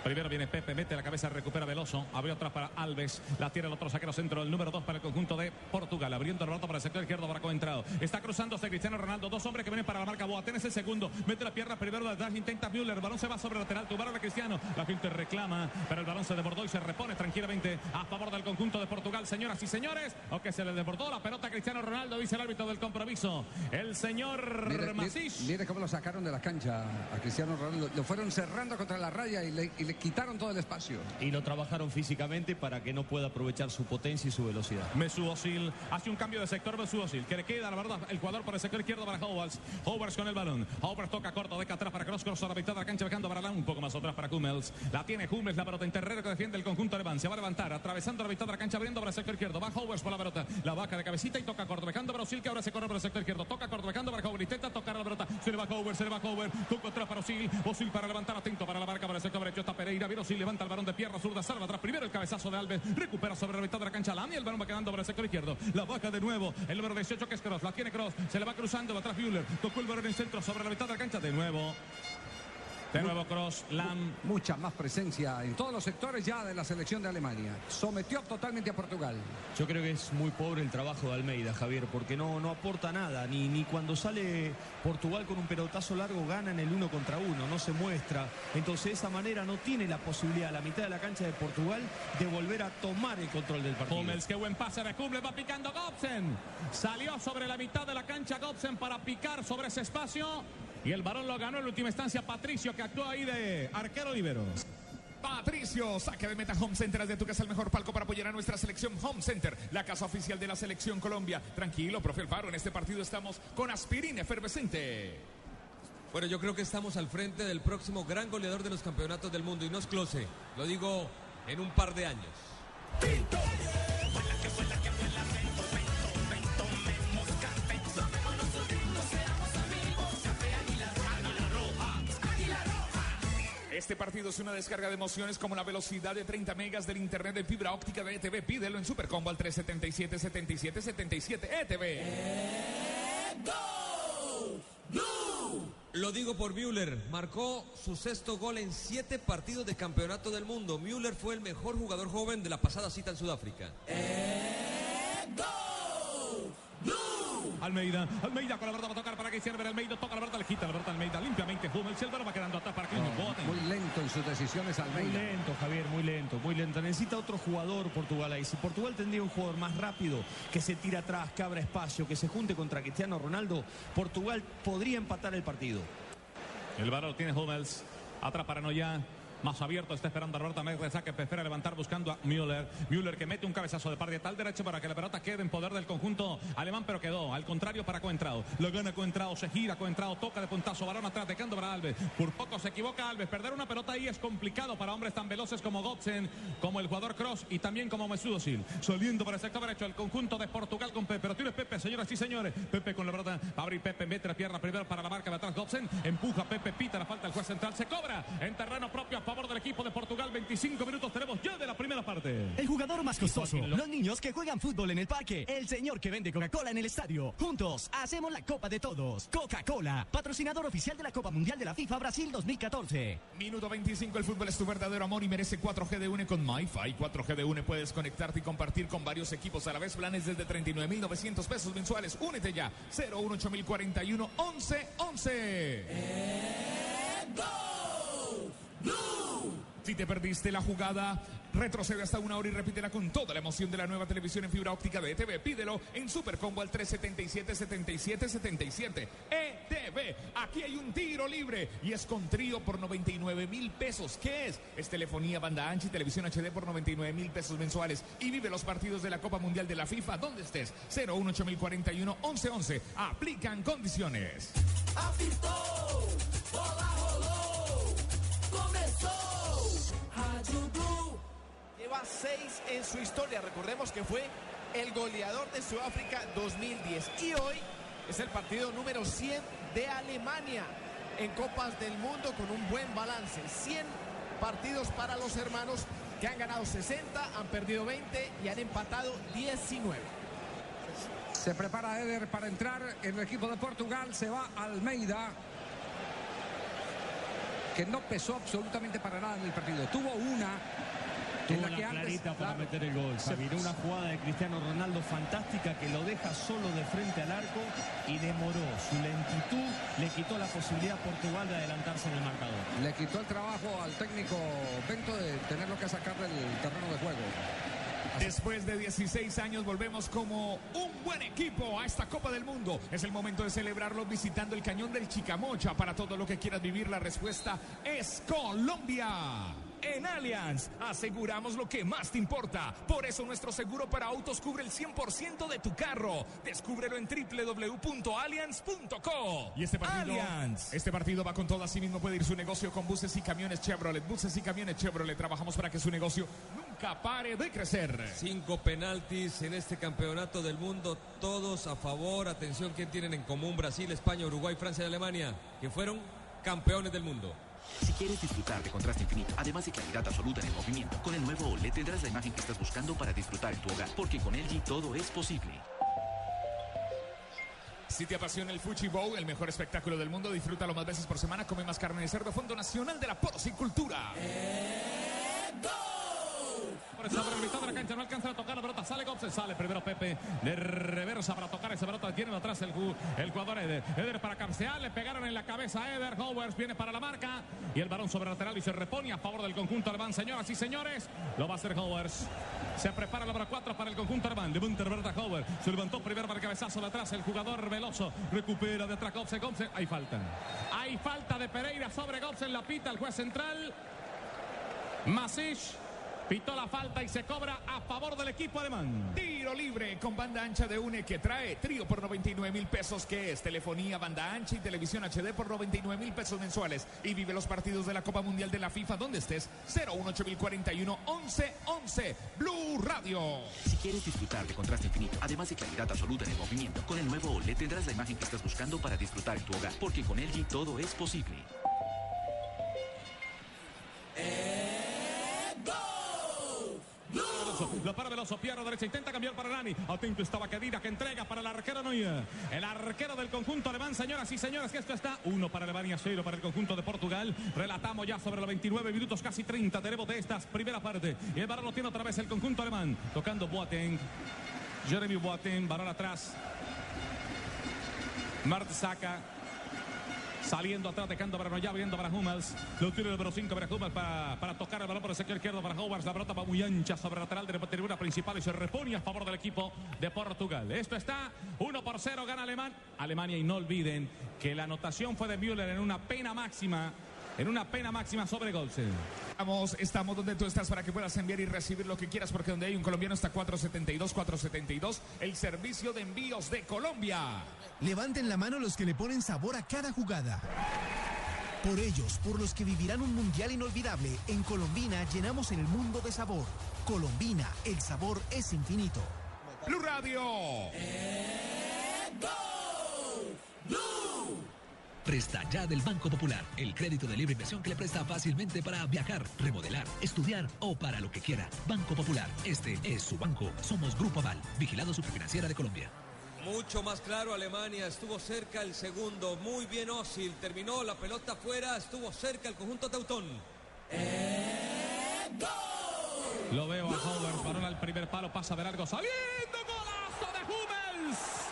Primero viene Pepe, mete la cabeza, recupera Veloso. Abrió atrás para Alves. La tiene el otro saquero centro, el número 2 para el conjunto de Portugal. Abriendo el rato para el sector izquierdo para Coentrado. Está cruzándose Cristiano Ronaldo. Dos hombres que vienen para la marca Boateng es el segundo. Mete la pierna primero de atrás, intenta Müller. El balón se va sobre el lateral. Tumbaron a Cristiano. La gente reclama, pero el balón se desbordó y se repone tranquilamente a favor del conjunto de Portugal. Señoras y señores, o que se le desbordó la pelota a Cristiano Ronaldo, dice el árbitro del compromiso. El señor Mire, mire- mire cómo lo sacaron de la cancha a Cristiano Ronaldo. Lo fueron cerrando contra la raya y le, y le quitaron todo el espacio. Y lo trabajaron físicamente para que no pueda aprovechar su potencia y su velocidad. Mesut Özil hace un cambio de sector Mesut Özil que le queda la verdad el jugador por el sector izquierdo para Howells Howells con el balón. Howells toca corto deca atrás para Cross Cross a la mitad de la cancha dejando para Lam un poco más atrás para Hummels. La tiene Hummels la pelota en terreno que defiende el conjunto alemán. Se va a levantar atravesando la mitad de la cancha abriendo para el sector izquierdo. Va Howells por la pelota la vaca de cabecita y toca corto dejando para Özil que ahora se corre por el sector izquierdo. Toca corto dejando para Howells intenta tocar la pelota. Se le va Howells se le va Howells toca atrás para Özil. Özil para levantar atento para la marca para el sector derecho. Está Pereira Özil levanta el balón de pierna zurda salva atrás primero el cabezazo de Alves recupera sobre la mitad de la cancha Lam y el balón va quedando por el sector izquierdo la baja de nuevo el número 18 que es Cross la tiene Cross se le va cruzando va atrás Müller tocó el balón en centro sobre la mitad de la cancha de nuevo de nuevo Cross Lam Mucha más presencia en todos los sectores ya de la selección de Alemania. Sometió totalmente a Portugal. Yo creo que es muy pobre el trabajo de Almeida, Javier, porque no, no aporta nada. Ni, ni cuando sale Portugal con un pelotazo largo gana en el uno contra uno, no se muestra. Entonces de esa manera no tiene la posibilidad a la mitad de la cancha de Portugal de volver a tomar el control del partido. Hummels, qué buen pase de Hummels, va picando Gobsen. Salió sobre la mitad de la cancha Gobsen para picar sobre ese espacio. Y el balón lo ganó en última instancia Patricio, que actuó ahí de arquero libero. Patricio, saque de meta Home Center es de tu casa el mejor palco para apoyar a nuestra selección Home Center, la casa oficial de la selección Colombia. Tranquilo, profe Alfaro, en este partido estamos con aspirina efervescente. Bueno, yo creo que estamos al frente del próximo gran goleador de los campeonatos del mundo y no es Close, lo digo en un par de años. Este partido es una descarga de emociones como la velocidad de 30 megas del internet de fibra óptica de ETV. Pídelo en Supercombo al 377 77 77 ETV. Lo digo por Müller, marcó su sexto gol en siete partidos de campeonato del mundo. Müller fue el mejor jugador joven de la pasada cita en Sudáfrica. Almeida, Almeida con la verdad va a tocar para que hiciera Almeida, toca la verdad, le quita la verdad Almeida limpiamente. Hummels, el balón va quedando atrás para que Muy lento en sus decisiones Muy Almeida. lento, Javier, muy lento, muy lento. Necesita otro jugador Portugal ahí. Si Portugal tendría un jugador más rápido, que se tira atrás, que abra espacio, que se junte contra Cristiano Ronaldo, Portugal podría empatar el partido. El balón tiene Hummels. Atrás para Noya. Más abierto está esperando a Roberta Mérez, que prefiere levantar buscando a Müller. Müller que mete un cabezazo de par de tal derecho para que la pelota quede en poder del conjunto alemán, pero quedó al contrario para Coentrao. Lo gana Coentrao, se gira Coentrao, toca de puntazo, balón atrás, dejando para Alves. Por poco se equivoca Alves. Perder una pelota ahí es complicado para hombres tan veloces como Gobsen, como el jugador Cross y también como Mesut Özil. Saliendo para el sector derecho el conjunto de Portugal con Pepe. Pero tienes Pepe, señoras y señores. Pepe con la pelota. A abrir Pepe, mete la pierna primero para la marca de atrás. Gobsen empuja Pepe, pita la falta el juez central. Se cobra en terreno propio a favor del equipo equipo de Portugal. 25 minutos tenemos ya de la primera parte. El jugador más costoso. Los niños que juegan fútbol en el parque. El señor que vende Coca-Cola en el estadio. Juntos hacemos la Copa de Todos. Coca-Cola, patrocinador oficial de la Copa Mundial de la FIFA Brasil 2014. Minuto 25, el fútbol es tu verdadero amor y merece 4G de UNE con MyFi. 4G de UNE puedes conectarte y compartir con varios equipos a la vez. Planes desde 39.900 pesos mensuales. Únete ya. 018041 Si te perdiste la jugada, retrocede hasta una hora y repítela con toda la emoción de la nueva televisión en fibra óptica de ETV. Pídelo en Supercombo al 377-7777. ETV, aquí hay un tiro libre y es con trío por 99 mil pesos. ¿Qué es? Es telefonía, banda ancha y televisión HD por 99 mil pesos mensuales. Y vive los partidos de la Copa Mundial de la FIFA donde estés. 01841 1111. Aplican condiciones. Bola rolou, Lleva seis en su historia. Recordemos que fue el goleador de Sudáfrica 2010. Y hoy es el partido número 100 de Alemania en Copas del Mundo con un buen balance. 100 partidos para los hermanos que han ganado 60, han perdido 20 y han empatado 19. Se prepara Eder para entrar en el equipo de Portugal. Se va Almeida. Que no pesó absolutamente para nada en el partido. Tuvo una. Tuvo la antes- clarita para claro, meter el gol. se- Javier, una jugada de Cristiano Ronaldo fantástica que lo deja solo de frente al arco y demoró. Su lentitud le quitó la posibilidad a Portugal de adelantarse en el marcador. Le quitó el trabajo al técnico Bento de tenerlo que sacar del terreno de juego. Después de 16 años volvemos como un buen equipo a esta Copa del Mundo. Es el momento de celebrarlo visitando el Cañón del Chicamocha. Para todo lo que quieras vivir, la respuesta es Colombia. En Allianz aseguramos lo que más te importa. Por eso nuestro seguro para autos cubre el 100% de tu carro. Descúbrelo en www.allianz.co. Y este partido, este partido va con todo. Así mismo puede ir su negocio con buses y camiones Chevrolet. Buses y camiones Chevrolet. Trabajamos para que su negocio nunca pare de crecer. Cinco penaltis en este campeonato del mundo, todos a favor. Atención, ¿quién tienen en común? Brasil, España, Uruguay, Francia y Alemania, que fueron campeones del mundo. Si quieres disfrutar de contraste infinito, además de claridad absoluta en el movimiento, con el nuevo OLED tendrás la imagen que estás buscando para disfrutar en tu hogar, porque con LG todo es posible. Si te apasiona el Fuchi Bowl, el mejor espectáculo del mundo, disfrútalo más veces por semana. Come más carne de cerdo, Fondo Nacional de la Porcicultura. Por sobre el mitad de la cancha, no alcanza a tocar la pelota, sale Gobsen, sale primero Pepe, de reversa para tocar esa pelota, tiene atrás el, el jugador Eder, Eder para cabecear, le pegaron en la cabeza a Eder, Howers viene para la marca, y el balón sobre lateral y se repone a favor del conjunto alemán, señoras y señores, lo va a hacer Howers, se prepara la número 4 para el conjunto alemán, de Bunterberta Howard, se levantó primero para el cabezazo de atrás, el jugador veloso, recupera de atrás Gobsen, Gobsen, hay falta, hay falta de Pereira sobre Gobsen, la pita el juez central, Masic pitó la falta y se cobra a favor del equipo alemán. Tiro libre con banda ancha de UNE que trae trío por 99 mil pesos, que es telefonía, banda ancha y televisión HD por 99 mil pesos mensuales. Y vive los partidos de la Copa Mundial de la FIFA donde estés. 018041 1111 Blue Radio. Si quieres disfrutar de contraste infinito, además de claridad absoluta en el movimiento, con el nuevo OLED tendrás la imagen que estás buscando para disfrutar en tu hogar, porque con LG todo es posible. Veloso, La para Veloso, pierna derecha, intenta cambiar para Nani. Atento estaba Kedira que entrega para el arquero Neuer. El arquero del conjunto alemán, señoras y señores, que esto está uno para Alemania, cero para el conjunto de Portugal. Relatamos ya sobre los 29 minutos, casi 30 tenemos de estas primera parte. Y el balón lo tiene otra vez el conjunto alemán, tocando Boateng. Jeremy Boateng, balón atrás. Mart saca. Saliendo atrás, dejando para Noya, viendo para Hummels. Lo tiene el número 5 para Hummels para, para tocar el balón por el sector izquierdo para Howard. La pelota va muy ancha sobre el lateral de la tribuna principal y se repone a favor del equipo de Portugal. Esto está 1 por 0, gana Alemán. Alemania y no olviden que la anotación fue de Müller en una pena máxima. En una pena máxima sobre Golsen. Estamos, estamos donde tú estás para que puedas enviar y recibir lo que quieras, porque donde hay un colombiano está 472, 472, el servicio de envíos de Colombia. Levanten la mano los que le ponen sabor a cada jugada. Por ellos, por los que vivirán un mundial inolvidable, en Colombina llenamos el mundo de sabor. Colombina, el sabor es infinito. Blue Radio. Presta ya del Banco Popular, el crédito de libre inversión que le presta fácilmente para viajar, remodelar, estudiar o para lo que quiera. Banco Popular, este es su banco. Somos Grupo Aval, vigilado superfinanciera de Colombia. Mucho más claro, Alemania estuvo cerca el segundo, muy bien Osil, terminó la pelota afuera, estuvo cerca el conjunto Teutón. Lo veo a Howard, varón al primer palo, pasa de largo, saliendo, golazo de Hummels.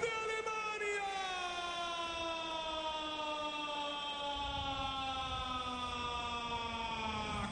de Alemania.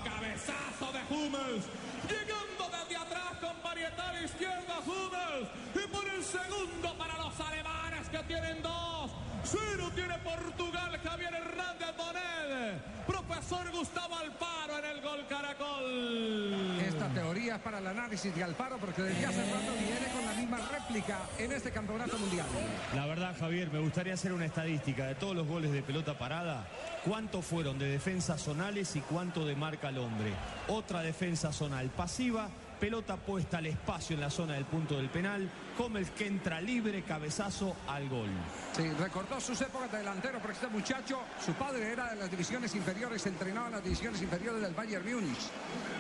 Cabezazo de Llegando desde atrás con varietal izquierda Hummels. Y por el segundo para los alemanes que tienen dos. Cero tiene Portugal, Javier Hernández Bonet. Profesor Gustavo Alfaro en el gol Caracol. Esta teoría es para el análisis de Alfaro porque desde hace rato viene con la misma réplica en este campeonato mundial. La verdad, Javier, me gustaría hacer una estadística de todos los goles de pelota parada. ¿Cuántos fueron de defensas zonales y cuánto de marca al hombre? Otra defensa zonal pasiva, pelota puesta al espacio en la zona del punto del penal, Comes que entra libre, cabezazo al gol. Sí, recordó sus épocas de delantero, porque este muchacho, su padre era de las divisiones inferiores, entrenaba en las divisiones inferiores del Bayern Múnich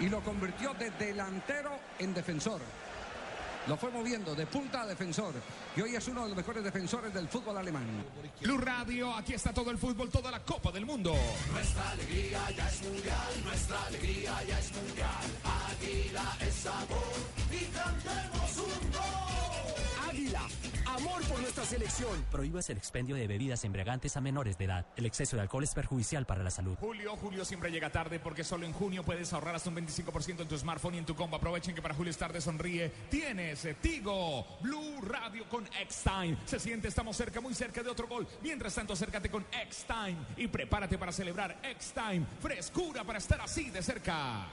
y lo convirtió de delantero en defensor. Lo fue moviendo de punta a defensor y hoy es uno de los mejores defensores del fútbol alemán. Blue Radio, aquí está todo el fútbol, toda la Copa del Mundo. Nuestra alegría ya es mundial, nuestra alegría ya es mundial. Águila es sabor y cantemos un gol. Águila, amor por nuestra selección. Prohíbas el expendio de bebidas embriagantes a menores de edad. El exceso de alcohol es perjudicial para la salud. Julio, Julio siempre llega tarde porque solo en junio puedes ahorrar hasta un 25% en tu smartphone y en tu combo. Aprovechen que para Julio es tarde sonríe. Tienes eh, Tigo, Blue Radio con X-Time. Se siente, estamos cerca, muy cerca de otro gol. Mientras tanto, acércate con X-Time y prepárate para celebrar X-Time. Frescura para estar así de cerca.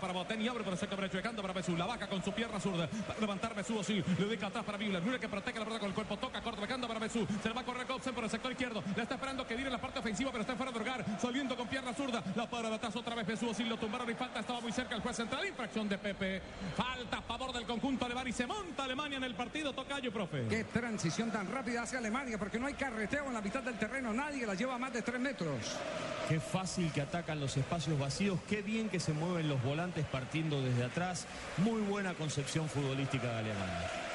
Para Botén y abre el sector derecho de canto para Besú. La vaca con su pierna zurda. Para levantar Besú así. Le dedica atrás para Müller. Müller que protege la verdad con el cuerpo. Toca corto becando para Besú. Se va a correr Kopsen por el sector izquierdo. Le está esperando que viene la parte ofensiva, pero está fuera de lugar. Saliendo con pierna zurda. La para atrás otra vez Besú así. Lo tumbaron y falta. Estaba muy cerca el juez central. Infracción de Pepe. Falta a favor del conjunto alemán y se monta Alemania en el partido. Tocayo, profe. Qué transición tan rápida hacia Alemania porque no hay carreteo en la mitad del terreno. Nadie la lleva a más de tres metros. Qué fácil que atacan los espacios vacíos, qué bien que se mueven los volantes partiendo desde atrás. Muy buena concepción futbolística de Alemania.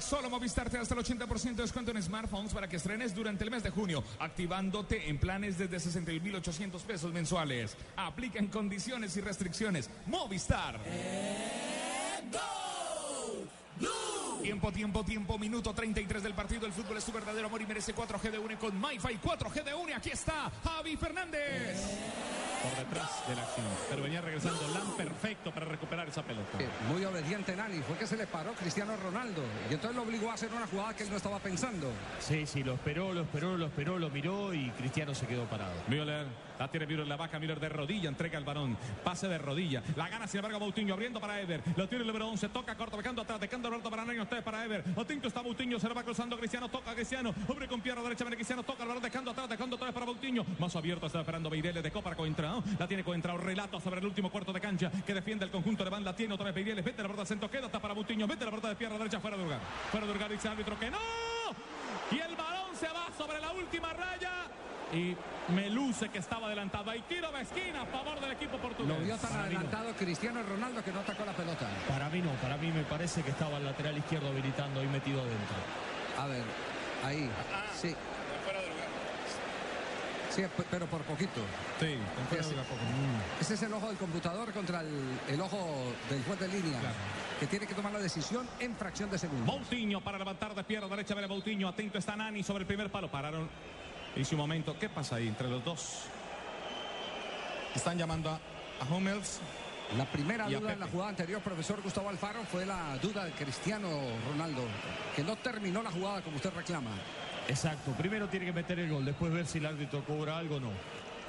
Solo Movistar te da hasta el 80% de descuento en smartphones para que estrenes durante el mes de junio, activándote en planes desde 61.800 pesos mensuales. Aplican condiciones y restricciones. Movistar. Tiempo, tiempo, tiempo, minuto 33 del partido. El fútbol es su verdadero amor y merece 4G de UNE con MyFi 4G de UNE. Aquí está Javi Fernández. Por detrás de la acción. Pero venía regresando Lam perfecto para recuperar esa pelota. Eh, Muy obediente Nani, fue que se le paró Cristiano Ronaldo y entonces lo obligó a hacer una jugada que él no estaba pensando. Sí, sí, lo esperó, lo esperó, lo esperó, lo miró y Cristiano se quedó parado. Müller, la tiene Müller, la vaca Müller de rodilla, entrega el balón, pase de rodilla, la gana sin embargo Moutinho abriendo para Ever, lo tiene el número 11, toca corto, becando atrás, dejando Alberto para Nani, para Ever, Moutinho está Moutinho, se lo va cruzando Cristiano, toca Cristiano, hombre con pierna derecha, Cristiano, toca el balón, dejando atrás, dejando vez para Moutinho, más abierto, está esperando Beireles, dejó para Coentrao, la tiene Coentrao, relato sobre el último cuarto de cancha que defiende el conjunto de Van, la tiene otra vez Beireles, vete la verdad, centro queda, está para Moutinho, vete la verdad de pierna derecha, fuera de lugar, fuera de lugar, dice el árbitro que no, y el balón se va sobre la última raya. Y me luce que estaba adelantado. Hay tiro de esquina a favor del equipo portugués. Lo vio tan adelantado Cristiano Ronaldo que no atacó la pelota. Para mí no, para mí me parece que estaba el lateral izquierdo habilitando y metido adentro. A ver, ahí, sí. Sí, p- pero por poquito. Sí, Ese, ese es el ojo del computador contra el, el ojo del juez de línea, que tiene que tomar la decisión en fracción de segundo. Moutinho para levantar de pierna derecha. Viene Moutinho. Atento está Nani sobre el primer palo. Pararon. Hizo un momento. ¿Qué pasa ahí entre los dos? Están llamando a, a Hummels. La primera duda en la jugada anterior, profesor Gustavo Alfaro, fue la duda de Cristiano Ronaldo, que no terminó la jugada como usted reclama. Exacto, primero tiene que meter el gol, después ver si el árbitro cobra algo o no.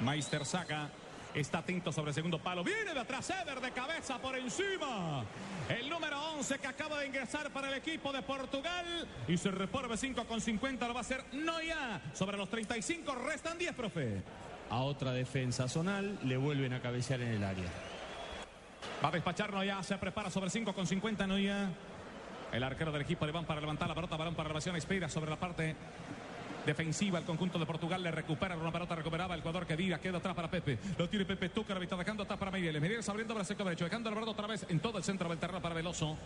Meister saca. Está atento sobre el segundo palo. Viene de atrás Eder de cabeza por encima. El número 11 que acaba de ingresar para el equipo de Portugal. Y se repone 5 con 50. Lo va a hacer Noya. Sobre los 35 restan 10, profe. A otra defensa zonal le vuelven a cabecear en el área. Va a despachar Noya. Se prepara sobre 5 con 50 Noya. El arquero del equipo alemán para levantar la pelota. Balón para elevación. Espera sobre la parte defensiva el conjunto de Portugal le recupera una pelota recuperaba el jugador que diga queda atrás para Pepe. Lo tiene Pepe Tuca la está dejando atrás para Miguel. Miguel abriendo para el sector derecho dejando Alvarado otra vez en todo el centro del terreno para Veloso.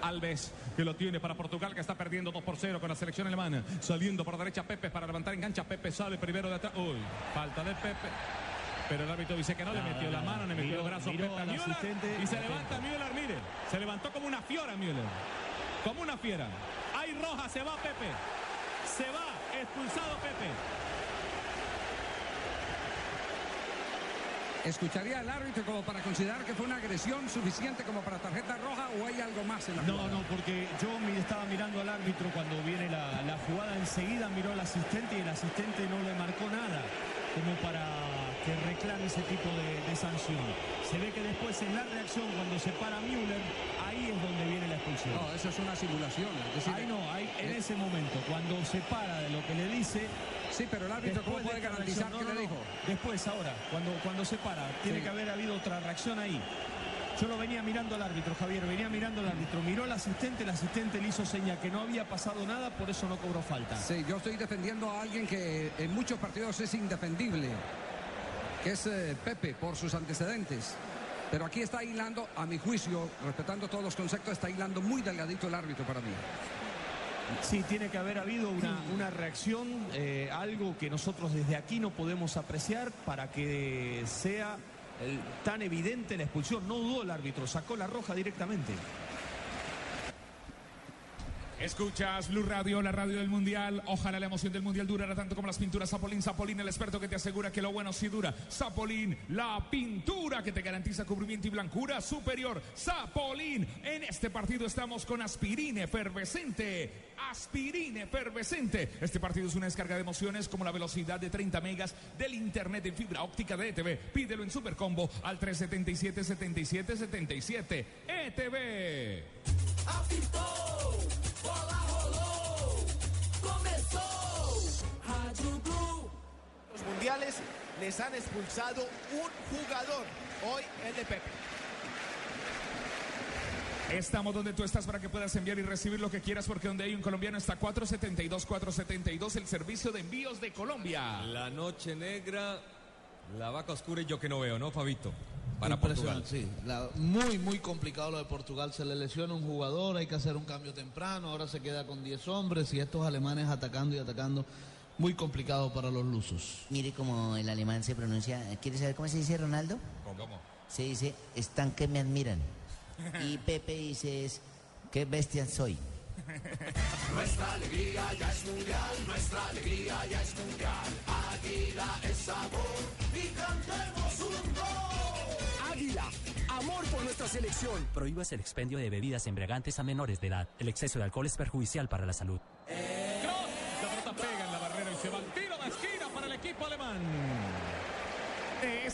Alves que lo tiene para Portugal que está perdiendo 2 por 0 con la selección alemana. Saliendo por derecha Pepe para levantar engancha Pepe sale primero de atrás. Uy falta de Pepe. Pero el árbitro dice que no, le metió la mano, le metió el brazo a Pepe a Müller y se levanta Müller, mire, se levantó como una fiera Müller, como una fiera. Hay roja, se va Pepe, se va, expulsado Pepe. ¿Escucharía al árbitro como para considerar que fue una agresión suficiente como para tarjeta roja o hay algo más en la No, jugada? no, porque yo me estaba mirando al árbitro cuando viene la, la jugada enseguida, miró al asistente y el asistente no le marcó nada como para que reclame ese tipo de, de sanción. Se ve que después en la reacción cuando se para Müller, ahí es donde viene la expulsión. No, eso es una simulación. es decir, ahí no, ahí en eh, ese momento, cuando se para de lo que le dice. Sí, pero el árbitro, ¿cómo después puede garantizar que no, le dijo? Después, ahora, cuando, cuando se para, tiene Sí. que haber habido otra reacción ahí. Yo lo venía mirando al árbitro, Javier, venía mirando al árbitro, miró al asistente, el asistente le hizo seña que no había pasado nada, por eso no cobró falta. Sí, yo estoy defendiendo a alguien que en muchos partidos es indefendible, que es eh, Pepe, por sus antecedentes. Pero aquí está hilando, a mi juicio, respetando todos los conceptos, está hilando muy delgadito el árbitro para mí. Sí, tiene que haber habido una, una reacción, eh, algo que nosotros desde aquí no podemos apreciar para que sea tan evidente la expulsión. No dudó el árbitro, sacó la roja directamente. Escuchas Blue Radio, la radio del Mundial. Ojalá la emoción del Mundial durara tanto como las pinturas Zapolín. Zapolín, el experto que te asegura que lo bueno sí dura. Zapolín, la pintura que te garantiza cubrimiento y blancura superior. Zapolín, en este partido estamos con aspirina efervescente. Aspirina efervescente. Este partido es una descarga de emociones como la velocidad de 30 megas del internet en fibra óptica de ETV. Pídelo en Supercombo al 377 77 77 ETV. Apitou, bola rolou, começou. Rádio. Los mundiales les han expulsado un jugador. Hoy el de Pepe. Estamos donde tú estás para que puedas enviar y recibir lo que quieras porque donde hay un colombiano está 472 472 el servicio de envíos de Colombia. La noche negra, la vaca oscura y yo que no veo, ¿no, Fabito? Para Portugal. Sí. La- muy, muy complicado lo de Portugal. Se le lesiona un jugador, hay que hacer un cambio temprano. Ahora se queda con 10 hombres y estos alemanes atacando y atacando. Muy complicado para los lusos. Mire cómo el alemán se pronuncia. ¿Quiere saber cómo se dice Ronaldo? ¿Cómo? Se dice, están que me admiran. Y Pepe dice, es, qué bestia soy. Nuestra alegría ya es mundial, nuestra alegría ya es mundial. Águila es sabor y cantemos un gol. Águila, amor por nuestra selección. Prohíbas el expendio de bebidas embriagantes a menores de edad. El exceso de alcohol es perjudicial para la salud. La pelota pega en la barrera y se va al tiro de esquina para el equipo alemán.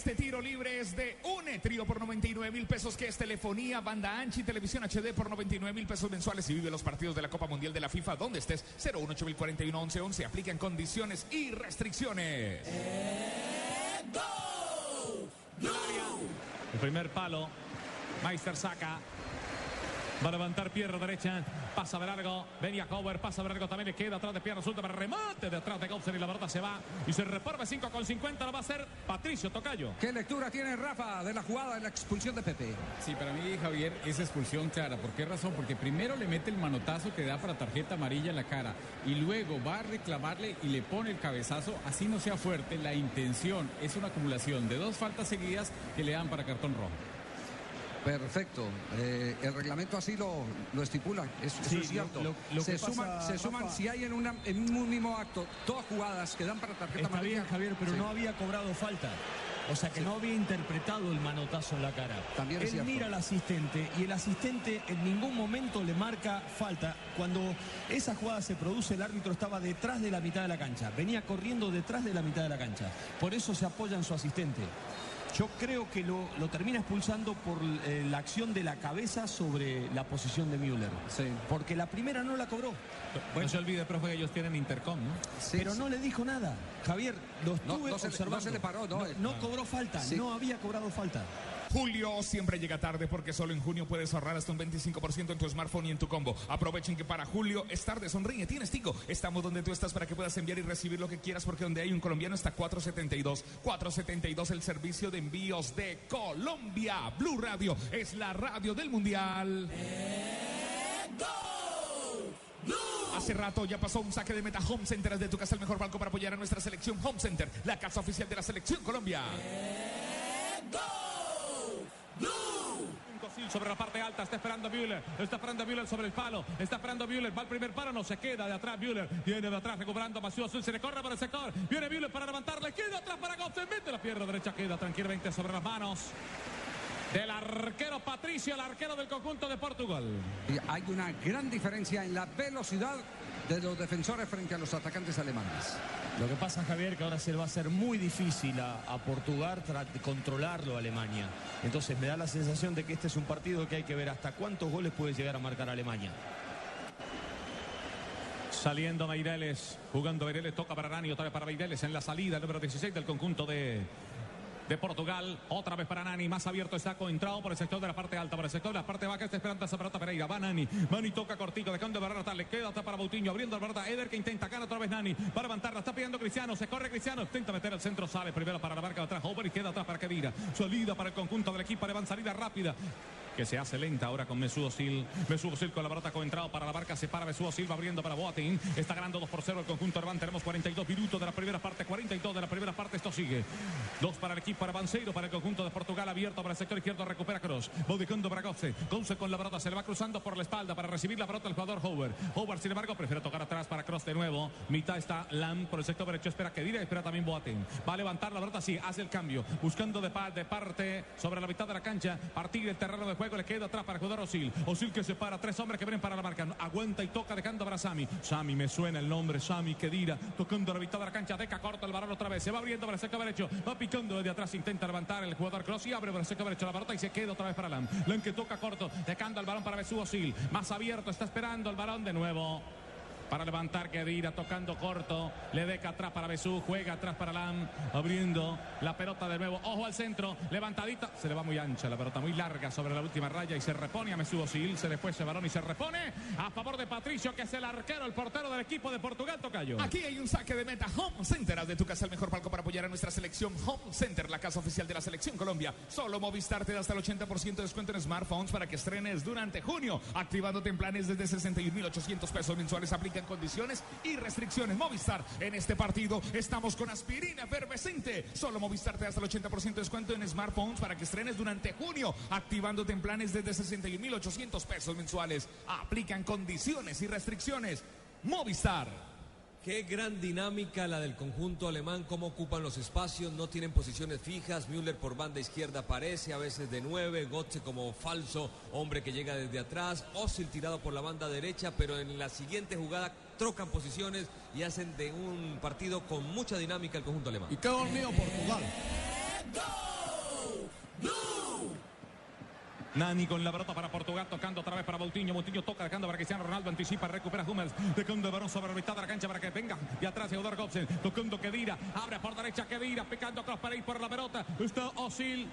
Este tiro libre es de UNE, trío por 99 mil pesos, que es telefonía, banda ancha y televisión HD por 99 mil pesos mensuales y vive los partidos de la Copa Mundial de la FIFA donde estés. 018 11 11 Aplican condiciones y restricciones. El primer palo. Meister saca. Va a levantar pierna derecha. Pasa de largo. Venía Cover. Pasa de largo. También le queda atrás de pierna suelta para remate. De atrás de Gobson y la verdad se va. Y se reporta 5 con 50. Lo va a hacer Patricio Tocayo. ¿Qué lectura tiene Rafa de la jugada de la expulsión de Pepe? Sí, para mí, Javier, es expulsión clara. ¿Por qué razón? Porque primero le mete el manotazo que da para tarjeta amarilla en la cara y luego va a reclamarle y le pone el cabezazo, así no sea fuerte. La intención es una acumulación de dos faltas seguidas que le dan para cartón rojo. Perfecto. Eh, el reglamento así lo, lo estipula. Eso, eso es cierto. lo- lo se pasa, suman, se suman Rafa- si hay en, una- en un mismo acto dos jugadas que dan para tarjeta Está amarilla. bien, Javier, pero Sí. no había cobrado falta. O sea que no había interpretado el manotazo en la cara. También es Él mira al asistente y el asistente en ningún momento le marca falta. Cuando esa jugada se produce, el árbitro estaba detrás de la mitad de la cancha. Venía corriendo detrás de la mitad de la cancha. Por eso se apoya en su asistente. Yo creo que lo, lo termina expulsando por eh, la acción de la cabeza sobre la posición de Müller. Porque la primera no la cobró. No se olvide, profe, que ellos tienen intercom, ¿no? pero no le dijo nada. Javier, lo No, estuve no se le- observando. no se le paró, no, eh. no cobró falta, Sí. no había cobrado falta. Julio siempre llega tarde porque solo en junio puedes ahorrar hasta un 25% en tu smartphone y en tu combo. Aprovechen que para julio es tarde, sonríe, tienes Tigo. Estamos donde tú estás para que puedas enviar y recibir lo que quieras porque donde hay un colombiano está 472. 472 el servicio de envíos de Colombia. Blue Radio es la radio del mundial. Hace rato ya pasó un saque de meta Home Center de tu casa el mejor banco para apoyar a nuestra selección Home Center, la casa oficial de la selección Colombia. Sil sobre la parte alta, está esperando Müller, está esperando Müller sobre el palo, está esperando Müller, va al primer palo, no se queda de atrás Müller, viene de atrás recuperando Masú Azul, se le corre para el sector, viene Müller para levantarle, queda atrás para Götze, mete la pierna derecha, queda tranquilamente sobre las manos del arquero Patricio, el arquero del conjunto de Portugal. Hay una gran diferencia en la velocidad de los defensores frente a los atacantes alemanes. Lo que pasa, Javier, que ahora se le va a hacer muy difícil a, a Portugal controlarlo a Alemania. Entonces me da la sensación de que este es un partido que hay que ver hasta cuántos goles puede llegar a marcar Alemania. Saliendo Meireles, jugando Meireles, toca para Nani, otra vez para Meireles en la salida, el número 16 del conjunto de, de Portugal. Otra vez para Nani, más abierto está entrado por el sector de la parte alta, por el sector de la parte baja, está esperando esa pelota Pereira. Va Nani, Nani toca cortico, dejando de barrera, le queda hasta para Boutinho, abriendo la pelota. Eder que intenta, gana otra vez Nani, para levantarla, está pidiendo Cristiano, se corre Cristiano, intenta meter al centro, sale primero para la marca de atrás, Over y queda atrás para Kedira. Salida para el conjunto del equipo, van salida rápida que se hace lenta ahora con Mesut Özil. Mesut Özil con la pelota entrado para la barca, se para Mesut Özil, va abriendo para Boateng. Está ganando 2 por 0 el conjunto Arban. Tenemos 42 minutos de la primera parte, 42 de la primera parte. Esto sigue. 2 para el equipo Arbanceiro, para el conjunto de Portugal, abierto para el sector izquierdo, recupera Cross. Bodicando para Gotze. Gotze con la pelota, se le va cruzando por la espalda para recibir la pelota el jugador Howard. Howard, sin embargo, prefiere tocar atrás para Cross de nuevo. Mitad está Lam por el sector derecho, espera que diga, espera también Boateng. Va a levantar la pelota, sí, hace el cambio. Buscando de, de parte sobre la mitad de la cancha, partir el terreno de juego, le queda atrás para el jugador Osil. Osil que se para, tres hombres que vienen para la marca. Aguanta y toca dejando para Sami. Sami, me suena el nombre, Sami Kedira, tocando la mitad de la cancha, deca corta el balón otra vez, se va abriendo para sector derecho, va picando desde atrás, intenta levantar el jugador Cross y abre para sector derecho la pelota y se queda otra vez para Lam. Lam que toca corto, dejando el balón para Besú Osil. Más abierto, está esperando el balón de nuevo. Para levantar Kedira, tocando corto, le deca atrás para Besú, juega atrás para Lam, abriendo la pelota de nuevo, ojo al centro, levantadita, se le va muy ancha la pelota, muy larga sobre la última raya y se repone a Mesut Özil, se después ese balón y se repone a favor de Patricio, que es el arquero, el portero del equipo de Portugal, Tocayo. Aquí hay un saque de meta Home Center. Haz de tu casa el mejor palco para apoyar a nuestra selección Home Center, la casa oficial de la selección Colombia. Solo Movistar te da hasta el 80% de descuento en smartphones para que estrenes durante junio, activándote en planes desde 61.800 pesos mensuales. Condiciones y restricciones. Movistar, en este partido estamos con aspirina efervescente. Solo Movistar te da hasta el 80% de descuento en smartphones para que estrenes durante junio, activándote en planes desde 61.800 pesos mensuales. Aplican condiciones y restricciones. Movistar. Qué gran dinámica la del conjunto alemán, cómo ocupan los espacios, no tienen posiciones fijas, Müller por banda izquierda aparece, a veces de nueve, Götze como falso, hombre que llega desde atrás, Osil tirado por la banda derecha, pero en la siguiente jugada trocan posiciones y hacen de un partido con mucha dinámica el conjunto alemán. Y qué dormido Portugal. Nani con la pelota para Portugal, tocando otra vez para Boutinho. Boutinho toca, dejando para Cristiano Ronaldo, anticipa, recupera Hummels, dejando el balón sobre la mitad de la cancha para que venga de atrás Theodor Gobsen, tocando Kedira, abre por derecha Kedira, picando cross para ir por la pelota. Está Osil.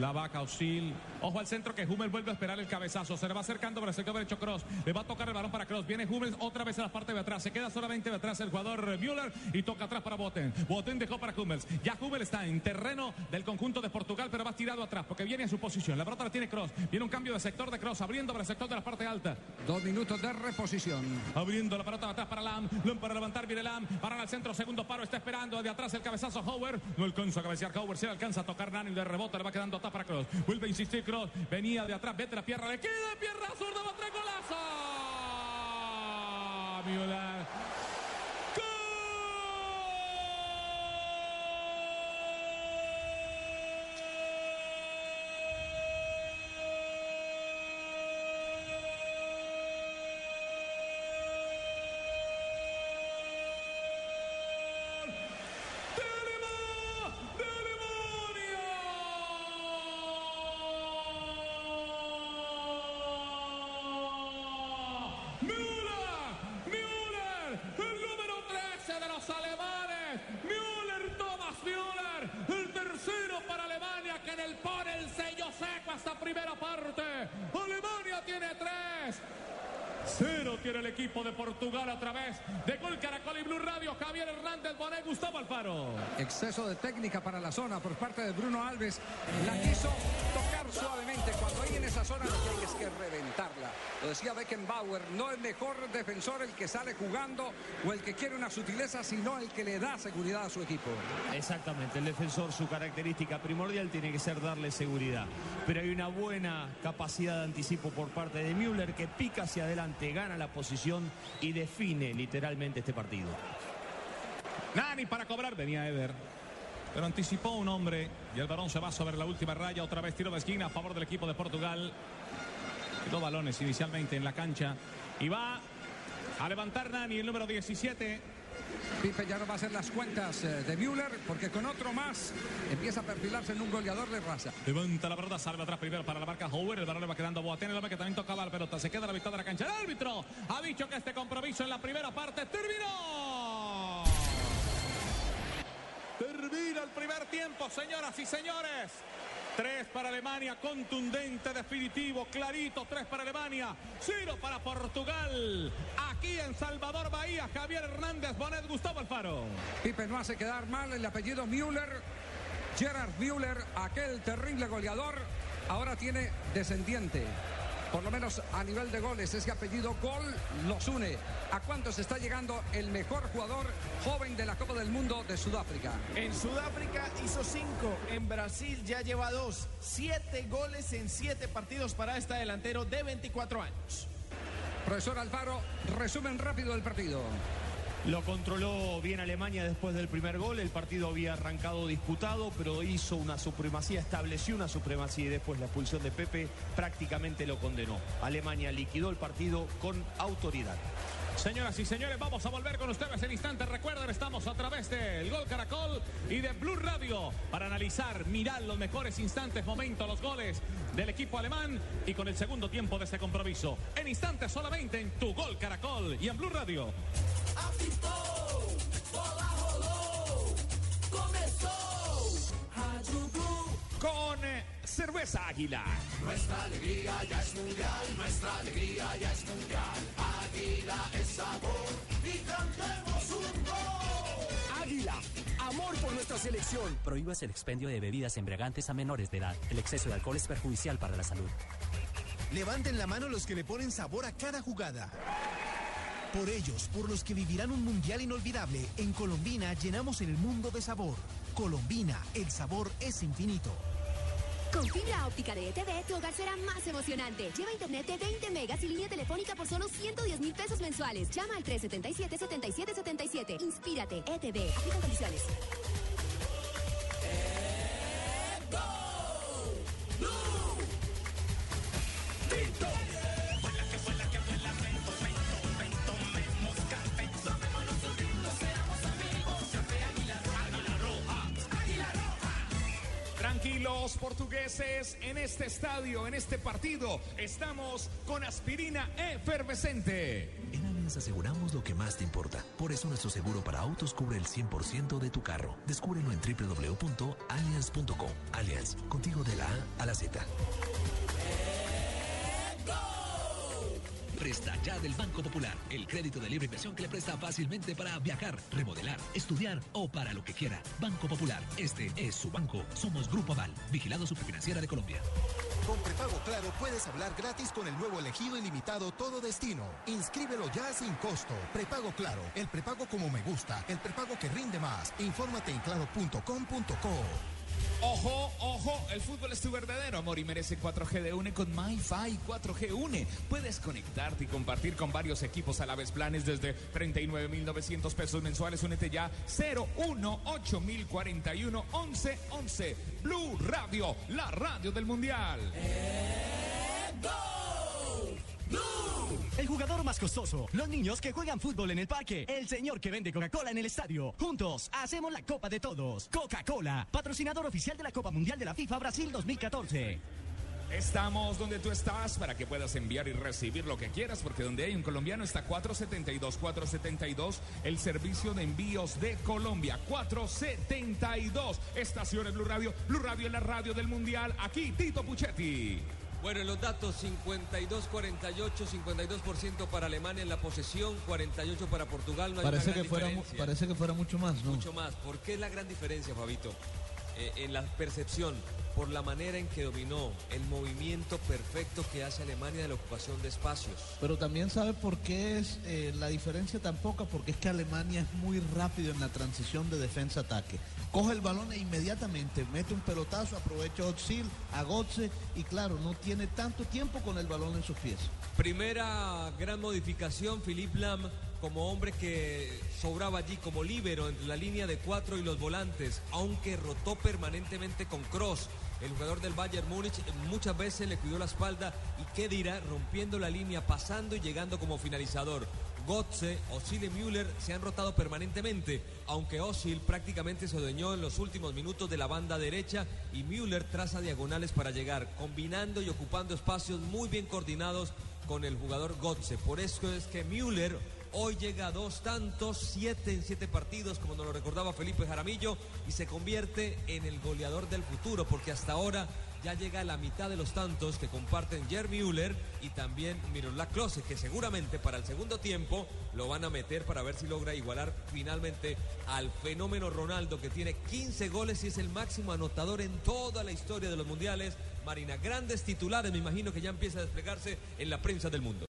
La vaca Osil. Ojo al centro que Hummels vuelve a esperar el cabezazo. Se le va acercando para el sector derecho Cross. Le va a tocar el balón para Cross. Viene Hummels otra vez a la parte de atrás. Se queda solamente de atrás el jugador Müller y toca atrás para Boten. Boten dejó para Hummels. Ya Hummels está en terreno del conjunto de Portugal, pero va tirado atrás porque viene a su posición. La pelota la tiene Cross. Viene un cambio de sector de Cross, abriendo para el sector de la parte alta. Dos minutos de reposición. Abriendo la pelota atrás para Lam. Lam para levantar, viene Lam. Para al centro, segundo paro. Está esperando de atrás el cabezazo Howard. No alcanza a cabecear Howard. Se le alcanza a tocar Nani de rebote. Le va quedando atrás para Cross. Vuelve a insistir Cross. Venía de atrás. Vete la pierna. Le queda pierna zurda. Va a traer golazo. Equipo de Portugal a través de Gol Caracol y Blue Radio. Javier Hernández Bonet, Gustavo Alfaro. Exceso de técnica para la zona por parte de Bruno Alves. La quiso suavemente. Cuando hay en esa zona lo que hay es que reventarla. Lo decía Beckenbauer, no el mejor defensor el que sale jugando o el que quiere una sutileza, sino el que le da seguridad a su equipo. Exactamente, el defensor su característica primordial tiene que ser darle seguridad. Pero hay una buena capacidad de anticipo por parte de Müller que pica hacia adelante, gana la posición y define literalmente este partido. Nani para cobrar, venía Eder. Pero anticipó un hombre y el balón se va sobre la última raya. Otra vez tiro de esquina a favor del equipo de Portugal. Dos balones inicialmente en la cancha. Y va a levantar Nani, el número 17. Pipe ya no va a hacer las cuentas eh, de Müller porque con otro más empieza a perfilarse en un goleador de raza. Levanta la pelota, sale atrás primero para la marca Hoover. El balón le va quedando a Boateng, el hombre que también tocaba la pelota. Se queda a la mitad de la cancha. El árbitro ha dicho que este compromiso en la primera parte terminó. Termina el primer tiempo, señoras y señores. Tres para Alemania, contundente, definitivo, clarito. Tres para Alemania, cero para Portugal. Aquí en Salvador Bahía, Javier Hernández, Bonet, Gustavo Alfaro. Pipe no hace quedar mal el apellido Müller. Gerard Müller, aquel terrible goleador, ahora tiene descendiente. Por lo menos a nivel de goles, ese apellido Gol los une. ¿A cuántos está llegando el mejor jugador joven de la Copa del Mundo de Sudáfrica? En Sudáfrica hizo cinco, en Brasil ya lleva dos. Siete goles en siete partidos para este delantero de 24 años. Profesor Alfaro, resumen rápido del partido. Lo controló bien Alemania después del primer gol. El partido había arrancado disputado, pero hizo una supremacía, estableció una supremacía y después la expulsión de Pepe prácticamente lo condenó. Alemania liquidó el partido con autoridad. Señoras y señores, vamos a volver con ustedes en instantes. Recuerden, estamos a través del Gol Caracol y de Blue Radio para analizar, mirar los mejores instantes, momentos, los goles del equipo alemán y con el segundo tiempo de este compromiso. En instantes solamente en tu Gol Caracol y en Blue Radio. Bola Blue. Con eh, cerveza águila. Nuestra alegría ya es mundial, nuestra alegría ya es mundial. Águila es sabor y cantemos un gol. Águila, amor por nuestra selección. Prohíbas el expendio de bebidas embriagantes a menores de edad. El exceso de alcohol es perjudicial para la salud. Levanten la mano los que le ponen sabor a cada jugada. Por ellos, por los que vivirán un mundial inolvidable, en Colombina llenamos el mundo de sabor. Colombina, el sabor es infinito. Con fibra óptica de ETV, tu hogar será más emocionante. Lleva internet de 20 megas y línea telefónica por solo 110 mil pesos mensuales. Llama al 377-7777. Inspírate, ETV. Aplican condiciones. En este estadio, en este partido, estamos con aspirina efervescente. En Allianz aseguramos lo que más te importa. Por eso nuestro seguro para autos cubre el 100% de tu carro. Descúbrelo en www.allianz.com. Allianz, contigo de la A a la Z. Presta ya del Banco Popular. El crédito de libre inversión que le presta fácilmente para viajar, remodelar, estudiar o para lo que quiera. Banco Popular. Este es su banco. Somos Grupo Aval, vigilado superfinanciera de Colombia. Con prepago claro puedes hablar gratis con el nuevo elegido ilimitado Todo Destino. Inscríbelo ya sin costo. Prepago claro, el prepago como me gusta, el prepago que rinde más. Infórmate en claro.com.co. Ojo, ojo, el fútbol es tu verdadero amor y merece 4G de UNE con MyFi 4G UNE. Puedes conectarte y compartir con varios equipos a la vez planes desde 39.900 pesos mensuales. Únete ya 018 11 11. Blue Radio, la radio del Mundial. El jugador más costoso, los niños que juegan fútbol en el parque, el señor que vende Coca-Cola en el estadio. Juntos hacemos la Copa de Todos. Coca-Cola, patrocinador oficial de la Copa Mundial de la FIFA Brasil 2014. Estamos donde tú estás para que puedas enviar y recibir lo que quieras, porque donde hay un colombiano está 472, 472, el servicio de envíos de Colombia, 472. Estaciones Blue Radio, Blue Radio es la radio del Mundial. Aquí Tito Puchetti. Bueno, en los datos 52-48, 52% para Alemania en la posesión, 48 para Portugal. No hay Parece una gran que, fuera, parece que fuera mucho más, ¿no? Mucho más. ¿Por qué es la gran diferencia, Fabito? Eh, en la percepción, por la manera en que dominó, el movimiento perfecto que hace Alemania de la ocupación de espacios. Pero también sabe por qué es eh, la diferencia tan poca, porque es que Alemania es muy rápido en la transición de defensa-ataque. Coge el balón e inmediatamente mete un pelotazo, aprovecha a Otzil, a Gotze y claro, no tiene tanto tiempo con el balón en sus pies. Primera gran modificación, Philipp Lam como hombre que sobraba allí como líbero entre la línea de cuatro y los volantes, aunque rotó permanentemente con Cross. El jugador del Bayern Múnich muchas veces le cuidó la espalda y qué dirá rompiendo la línea, pasando y llegando como finalizador. Gotze, Osil y Müller se han rotado permanentemente, aunque Osil prácticamente se adueñó en los últimos minutos de la banda derecha y Müller traza diagonales para llegar, combinando y ocupando espacios muy bien coordinados con el jugador Gotze. Por eso es que Müller hoy llega dos tantos, siete en siete partidos, como nos lo recordaba Felipe Jaramillo, y se convierte en el goleador del futuro, porque hasta ahora ya llega a la mitad de los tantos que comparten Jeremy Müller y también Miroslav Klose, que seguramente para el segundo tiempo lo van a meter para ver si logra igualar finalmente al fenómeno Ronaldo, que tiene 15 goles y es el máximo anotador en toda la historia de los mundiales. Marina, grandes titulares, me imagino que ya empieza a desplegarse en la prensa del mundo.